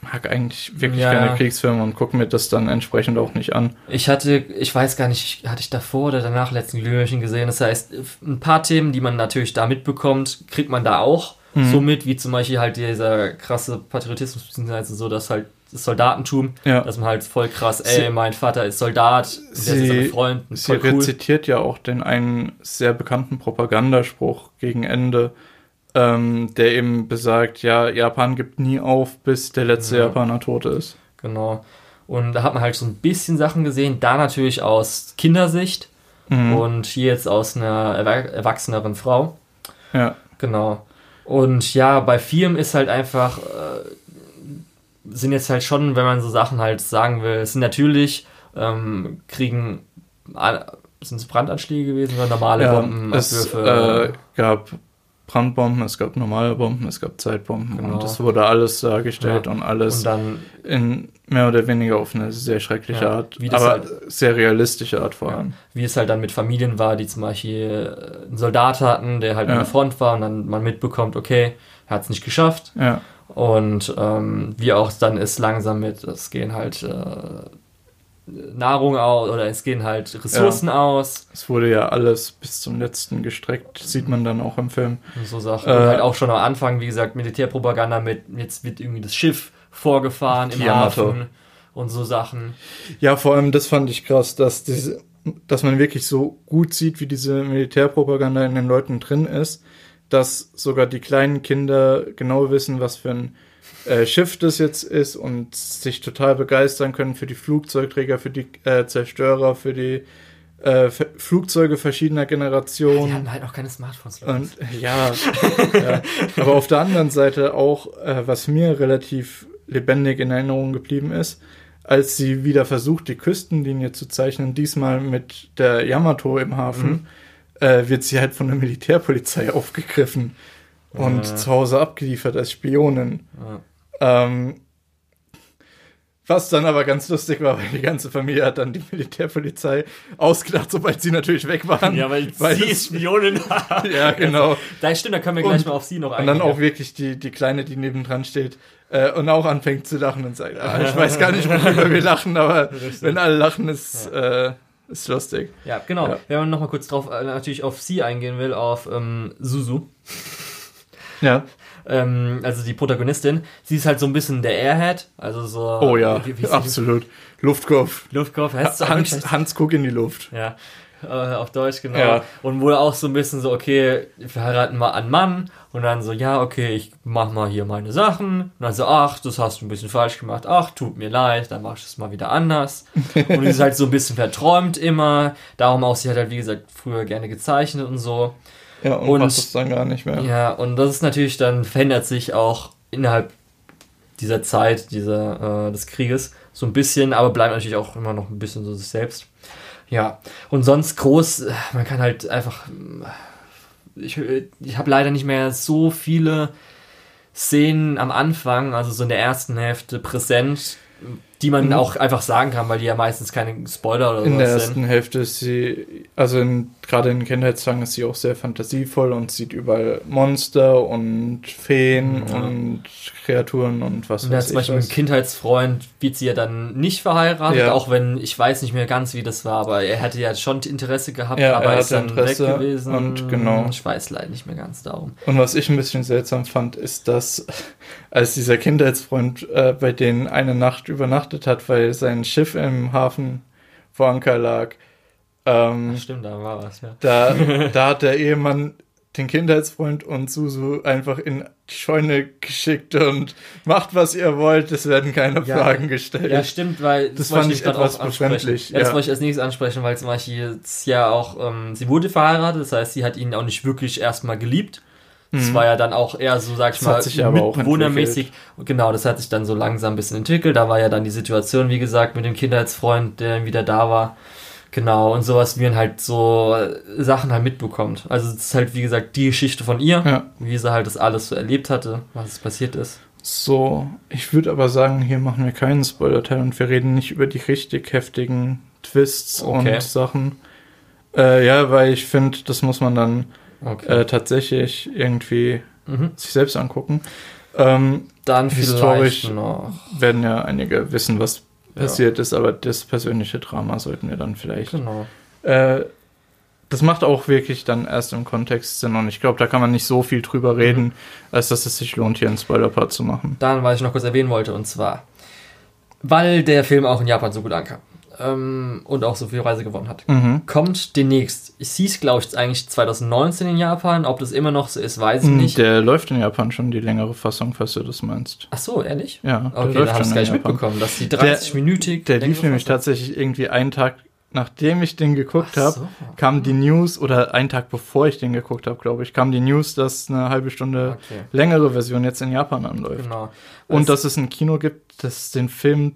mag eigentlich wirklich Ja. keine Kriegsfilme und gucke mir das dann entsprechend auch nicht an. Ich hatte, ich weiß gar nicht, hatte ich davor oder danach letzten Glühwürmchen gesehen. Das heißt, ein paar Themen, die man natürlich da mitbekommt, kriegt man da auch Mhm. so mit, wie zum Beispiel halt dieser krasse Patriotismus, beziehungsweise so, dass halt das Soldatentum, Ja. dass man halt voll krass, Sie- ey, mein Vater ist Soldat, und der ist Sie- ein Freund, und Sie cool. rezitiert ja auch den einen sehr bekannten Propagandaspruch gegen Ende, ähm, der eben besagt, ja, Japan gibt nie auf, bis der letzte Ja. Japaner tot ist. Genau. Und da hat man halt so ein bisschen Sachen gesehen, da natürlich aus Kindersicht Mhm. und hier jetzt aus einer erwach- erwachseneren Frau. ja. Genau. Und ja, bei Firmen ist halt einfach, äh, sind jetzt halt schon, wenn man so Sachen halt sagen will, es sind natürlich, ähm, kriegen, sind es Brandanschläge gewesen oder normale ja, Bomben, es äh, gab Brandbomben, es gab normale Bomben, es gab Zeitbomben Genau. und es wurde alles dargestellt Ja. und alles und dann, in mehr oder weniger auf eine sehr schreckliche Ja, Art, wie das aber halt- sehr realistische Art vor Ja. allem. wie es halt dann mit Familien war, die zum Beispiel äh, einen Soldat hatten, der halt Ja. an der Front war und dann man mitbekommt, okay, er hat es nicht geschafft. Ja. Und ähm, wie auch dann ist langsam mit, es gehen halt äh, Nahrung aus oder es gehen halt Ressourcen aus Es wurde ja alles bis zum letzten gestreckt, sieht man dann auch im Film. und so Sachen. Äh, halt auch schon am Anfang, wie gesagt, Militärpropaganda mit, jetzt wird irgendwie das Schiff vorgefahren im. Hafen und so Sachen. Ja, vor allem das fand ich krass, dass diese, dass man wirklich so gut sieht, wie diese Militärpropaganda in den Leuten drin ist, dass sogar die kleinen Kinder genau wissen, was für ein äh, Schiff das jetzt ist und sich total begeistern können für die Flugzeugträger, für die äh, Zerstörer, für die äh, Flugzeuge verschiedener Die Generationen. hatten halt auch keine Smartphones. Und ja, ja, aber auf der anderen Seite auch, äh, was mir relativ lebendig in Erinnerung geblieben ist, als sie wieder versucht, die Küstenlinie zu zeichnen, diesmal mit der Yamato im Hafen, äh, wird sie halt von der Militärpolizei aufgegriffen und Ja. zu Hause abgeliefert als Spionin. Ja. Ähm, was dann aber ganz lustig war, weil die ganze Familie hat dann die Militärpolizei ausgedacht, sobald sie natürlich weg waren. Ja, weil, weil sie es- ist Spionin. ja, genau. da stimmt, da können wir gleich Und- mal auf sie noch Und dann eingehen. auch wirklich die, die Kleine, die nebendran steht äh, und auch anfängt zu lachen und sagt, ah, ich weiß gar nicht, worüber wir lachen, aber wenn alle lachen, ist, äh, ist lustig. Ja, genau. Ja. Wenn man nochmal kurz drauf, äh, natürlich auf sie eingehen will, auf ähm, Suzu, Ja. Ähm, also die Protagonistin, sie ist halt so ein bisschen der Airhead, also so. Oh ja, wie, wie absolut. Luftkopf. Luftkopf, heißt Hans, Hans, guck in die Luft. Ja, äh, auf Deutsch, genau. Ja. Und wohl auch so ein bisschen so, okay, wir heiraten mal einen Mann und dann so, ja, okay, ich mach mal hier meine Sachen. Und dann so, ach, das hast du ein bisschen falsch gemacht, ach, tut mir leid, dann mach ich es mal wieder anders. und die ist halt so ein bisschen verträumt immer. Darum auch, sie hat halt, wie gesagt, früher gerne gezeichnet und so. Ja, und, Und- passt es dann gar nicht mehr. Ja, und das ist natürlich dann, verändert sich auch innerhalb dieser Zeit, dieser, äh, des Krieges so ein bisschen, aber bleibt natürlich auch immer noch ein bisschen so sich selbst. Ja, und sonst groß, man kann halt einfach, ich, ich habe leider nicht mehr so viele Szenen am Anfang, also so in der ersten Hälfte, präsent, die man Mhm. auch einfach sagen kann, weil die ja meistens keine Spoiler oder In der ersten Hälfte ist sie, also gerade in Kindheitstagen ist sie auch sehr fantasievoll und sieht überall Monster und Feen Ja. und Kreaturen und was Und weiß zum Beispiel mit ich dem was. Kindheitsfreund wird sie ja dann nicht verheiratet, Ja. auch wenn ich weiß nicht mehr ganz, wie das war, aber er hätte ja schon Interesse gehabt, Ja, aber er ist dann Interesse weg gewesen. und genau. Ich weiß leider nicht mehr ganz darum. Und was ich ein bisschen seltsam fand, ist, dass als dieser Kindheitsfreund äh, bei denen eine Nacht übernachtet hat, weil sein Schiff im Hafen vor Anker lag, ähm, Ach, stimmt, da war was, ja. da, da hat der Ehemann den Kindheitsfreund und Susu einfach in die Scheune geschickt und macht, was ihr wollt, es werden keine Ja. Fragen gestellt. Ja, stimmt, weil Das wollte fand ich grad etwas befremdlich, Ja, das wollte ich als nächstes ansprechen, weil zum Beispiel jetzt ja auch, ähm, sie wurde verheiratet, das heißt, sie hat ihn auch nicht wirklich erstmal geliebt. Das Mhm. war ja dann auch eher so, sag ich Das mal, mitbewohnermäßig. Genau, das hat sich dann so langsam ein bisschen entwickelt. Da war ja dann die Situation, wie gesagt, mit dem Kindheitsfreund, der wieder da war. Genau, und sowas, wie man halt so Sachen halt mitbekommt. Also es ist halt, wie gesagt, die Geschichte von ihr, Ja. wie sie halt das alles so erlebt hatte, was passiert ist. So, ich würde aber sagen, hier machen wir keinen Spoiler-Teil und wir reden nicht über die richtig heftigen Twists Okay. und Sachen. Äh, ja, weil ich finde, das muss man dann Okay. äh, tatsächlich irgendwie mhm. sich selbst angucken. Ähm, Dann historisch- noch. werden ja einige wissen, was Ja. passiert ist, aber das persönliche Drama sollten wir dann vielleicht. Genau. Äh, das macht auch wirklich dann erst im Kontext Sinn und ich glaube, da kann man nicht so viel drüber Mhm. reden, als dass es sich lohnt, hier einen Spoiler-Part zu machen. Dann, was ich noch kurz erwähnen wollte, und zwar, weil der Film auch in Japan so gut ankam ähm, und auch so viel Reise gewonnen hat, Mhm. kommt demnächst, es hieß, glaube ich, eigentlich 2019 in Japan, ob das immer noch so ist, weiß ich nicht. Hm, Der läuft in Japan schon die längere Fassung, falls du das meinst. Ach so, ehrlich? Ja, der Okay, da habe ich gar nicht mitbekommen, dass die 30-minütig... Der lief nämlich tatsächlich irgendwie einen Tag, nachdem ich den geguckt habe, so. kam die News, oder einen Tag bevor ich den geguckt habe, glaube ich, kam die News, dass eine halbe Stunde Okay, längere Version jetzt in Japan anläuft. genau. Und Das- dass es ein Kino gibt, das den Film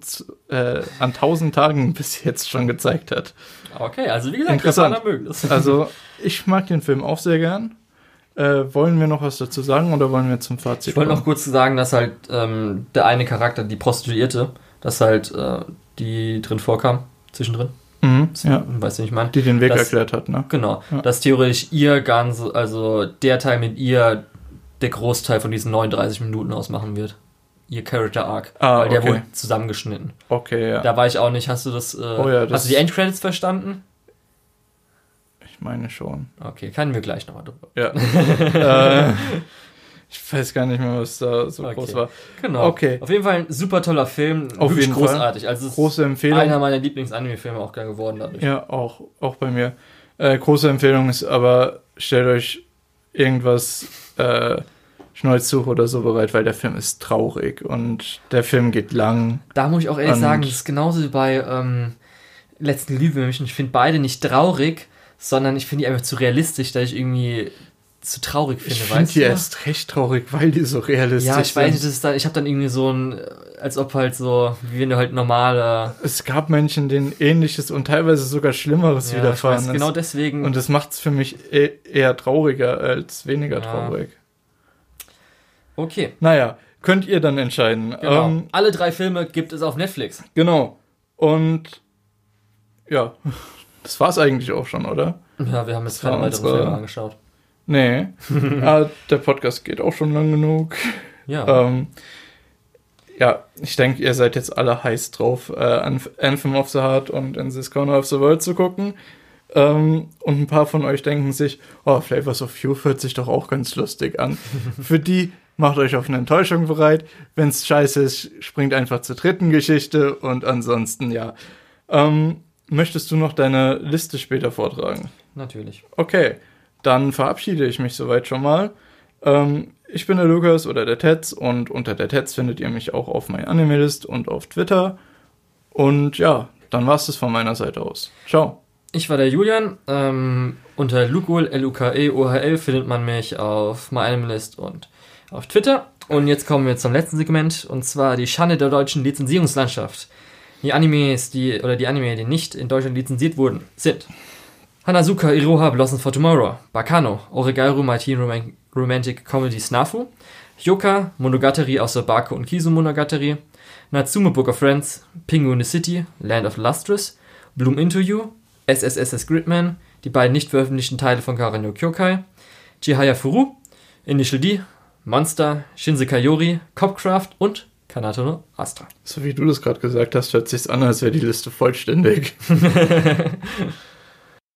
äh, an tausend Tagen bis jetzt schon gezeigt hat. Okay, also wie gesagt, Interessant. Also, ich mag den Film auch sehr gern. Äh, wollen wir noch was dazu sagen oder wollen wir zum Fazit Ich wollte noch kurz sagen, dass halt ähm, der eine Charakter, die Prostituierte, dass halt äh, die drin vorkam, zwischendrin. Mhm, ja, Weißt du, ich meine? die den Weg Das- erklärt hat, ne? Genau, Ja. dass theoretisch ihr ganz, also der Teil mit ihr der Großteil von diesen 39 Minuten ausmachen wird. Ihr Character Arc. Ah, weil der okay. wurde zusammengeschnitten. Okay, ja. Da war ich auch nicht. Hast du das, äh, Oh ja, das- hast du die Endcredits verstanden? Ich meine schon. Okay, können wir gleich nochmal drüber. Ja. äh, ich weiß gar nicht mehr, was da so Okay. groß war. Genau. Okay. Auf jeden Fall ein super toller Film. Auf Wirklich jeden Fall. großartig. Also es Große Empfehlung. einer meiner Lieblings-Anime-Filme auch geworden dadurch. Ja, auch, auch bei mir. Äh, große Empfehlung ist aber, stellt euch irgendwas äh, Schnäuztuch oder so bereit, weil der Film ist traurig und der Film geht lang. Da muss ich auch ehrlich sagen, das ist genauso wie bei ähm, letzten Glühwürmchen. Ich finde beide nicht traurig, sondern ich finde die einfach zu realistisch, dass ich irgendwie zu traurig finde, Ich finde weißt die du? erst recht traurig, weil die so realistisch ja, ich weiß nicht, sind. dann, ich habe dann irgendwie so ein, als ob halt so, wie wenn du halt normaler, Es gab Menschen, denen ähnliches und teilweise sogar Schlimmeres ja, ich widerfahren weiß, ist. genau deswegen. und das macht es für mich e eher trauriger als weniger Ja. traurig. okay, Naja, könnt ihr dann entscheiden. genau. Ähm, Alle drei Filme gibt es auf Netflix. genau. Und ja, das war's eigentlich auch schon, oder? Ja, wir haben jetzt war keine weiteren Filme angeschaut. Nee. ah, der Podcast geht auch schon lang genug. Ja. Ähm, ja, ich denke, ihr seid jetzt alle heiß drauf, äh, Anth- Anthem of the Heart und In This Corner of the World zu gucken. Ähm, und ein paar von euch denken sich, oh, Flavors of Youth hört sich doch auch ganz lustig an. Für die macht euch auf eine Enttäuschung bereit. Wenn's scheiße ist, springt einfach zur dritten Geschichte und ansonsten, ja. Ähm, möchtest du noch deine Liste später vortragen? Natürlich. Okay, dann verabschiede ich mich soweit schon mal. Ähm, ich bin der Lukas oder der Tetz und unter der Tetz findet ihr mich auch auf MyAnimeList und auf Twitter. Und ja, dann war's das von meiner Seite aus. Ciao. Ich war der Julian. Ähm, unter Lukul, L-U-K-E-O-H-L, findet man mich auf MyAnimalist und auf Twitter. Und jetzt kommen wir zum letzten Segment, und zwar die Schande der deutschen Lizenzierungslandschaft. Die Animes, die, oder die Anime, die nicht in Deutschland lizenziert wurden, sind Hanazuka Iroha Blossom for Tomorrow, Bakano, Oregairu My Teen Roman Romantic Comedy Snafu, Hyoka, Monogatari aus der Bako und Kizu Monogatari, Natsume Book of Friends, Penguin City, Land of Lustrous, Bloom Into You, SSSS Gridman, die beiden nicht veröffentlichten Teile von Karanyo Kyokai, Chihaya Furu, Initial D, Monster, Shinsekai Yori, Copcraft und Kanato no Astra. So wie du das gerade gesagt hast, hört sich's an, als wäre die Liste vollständig.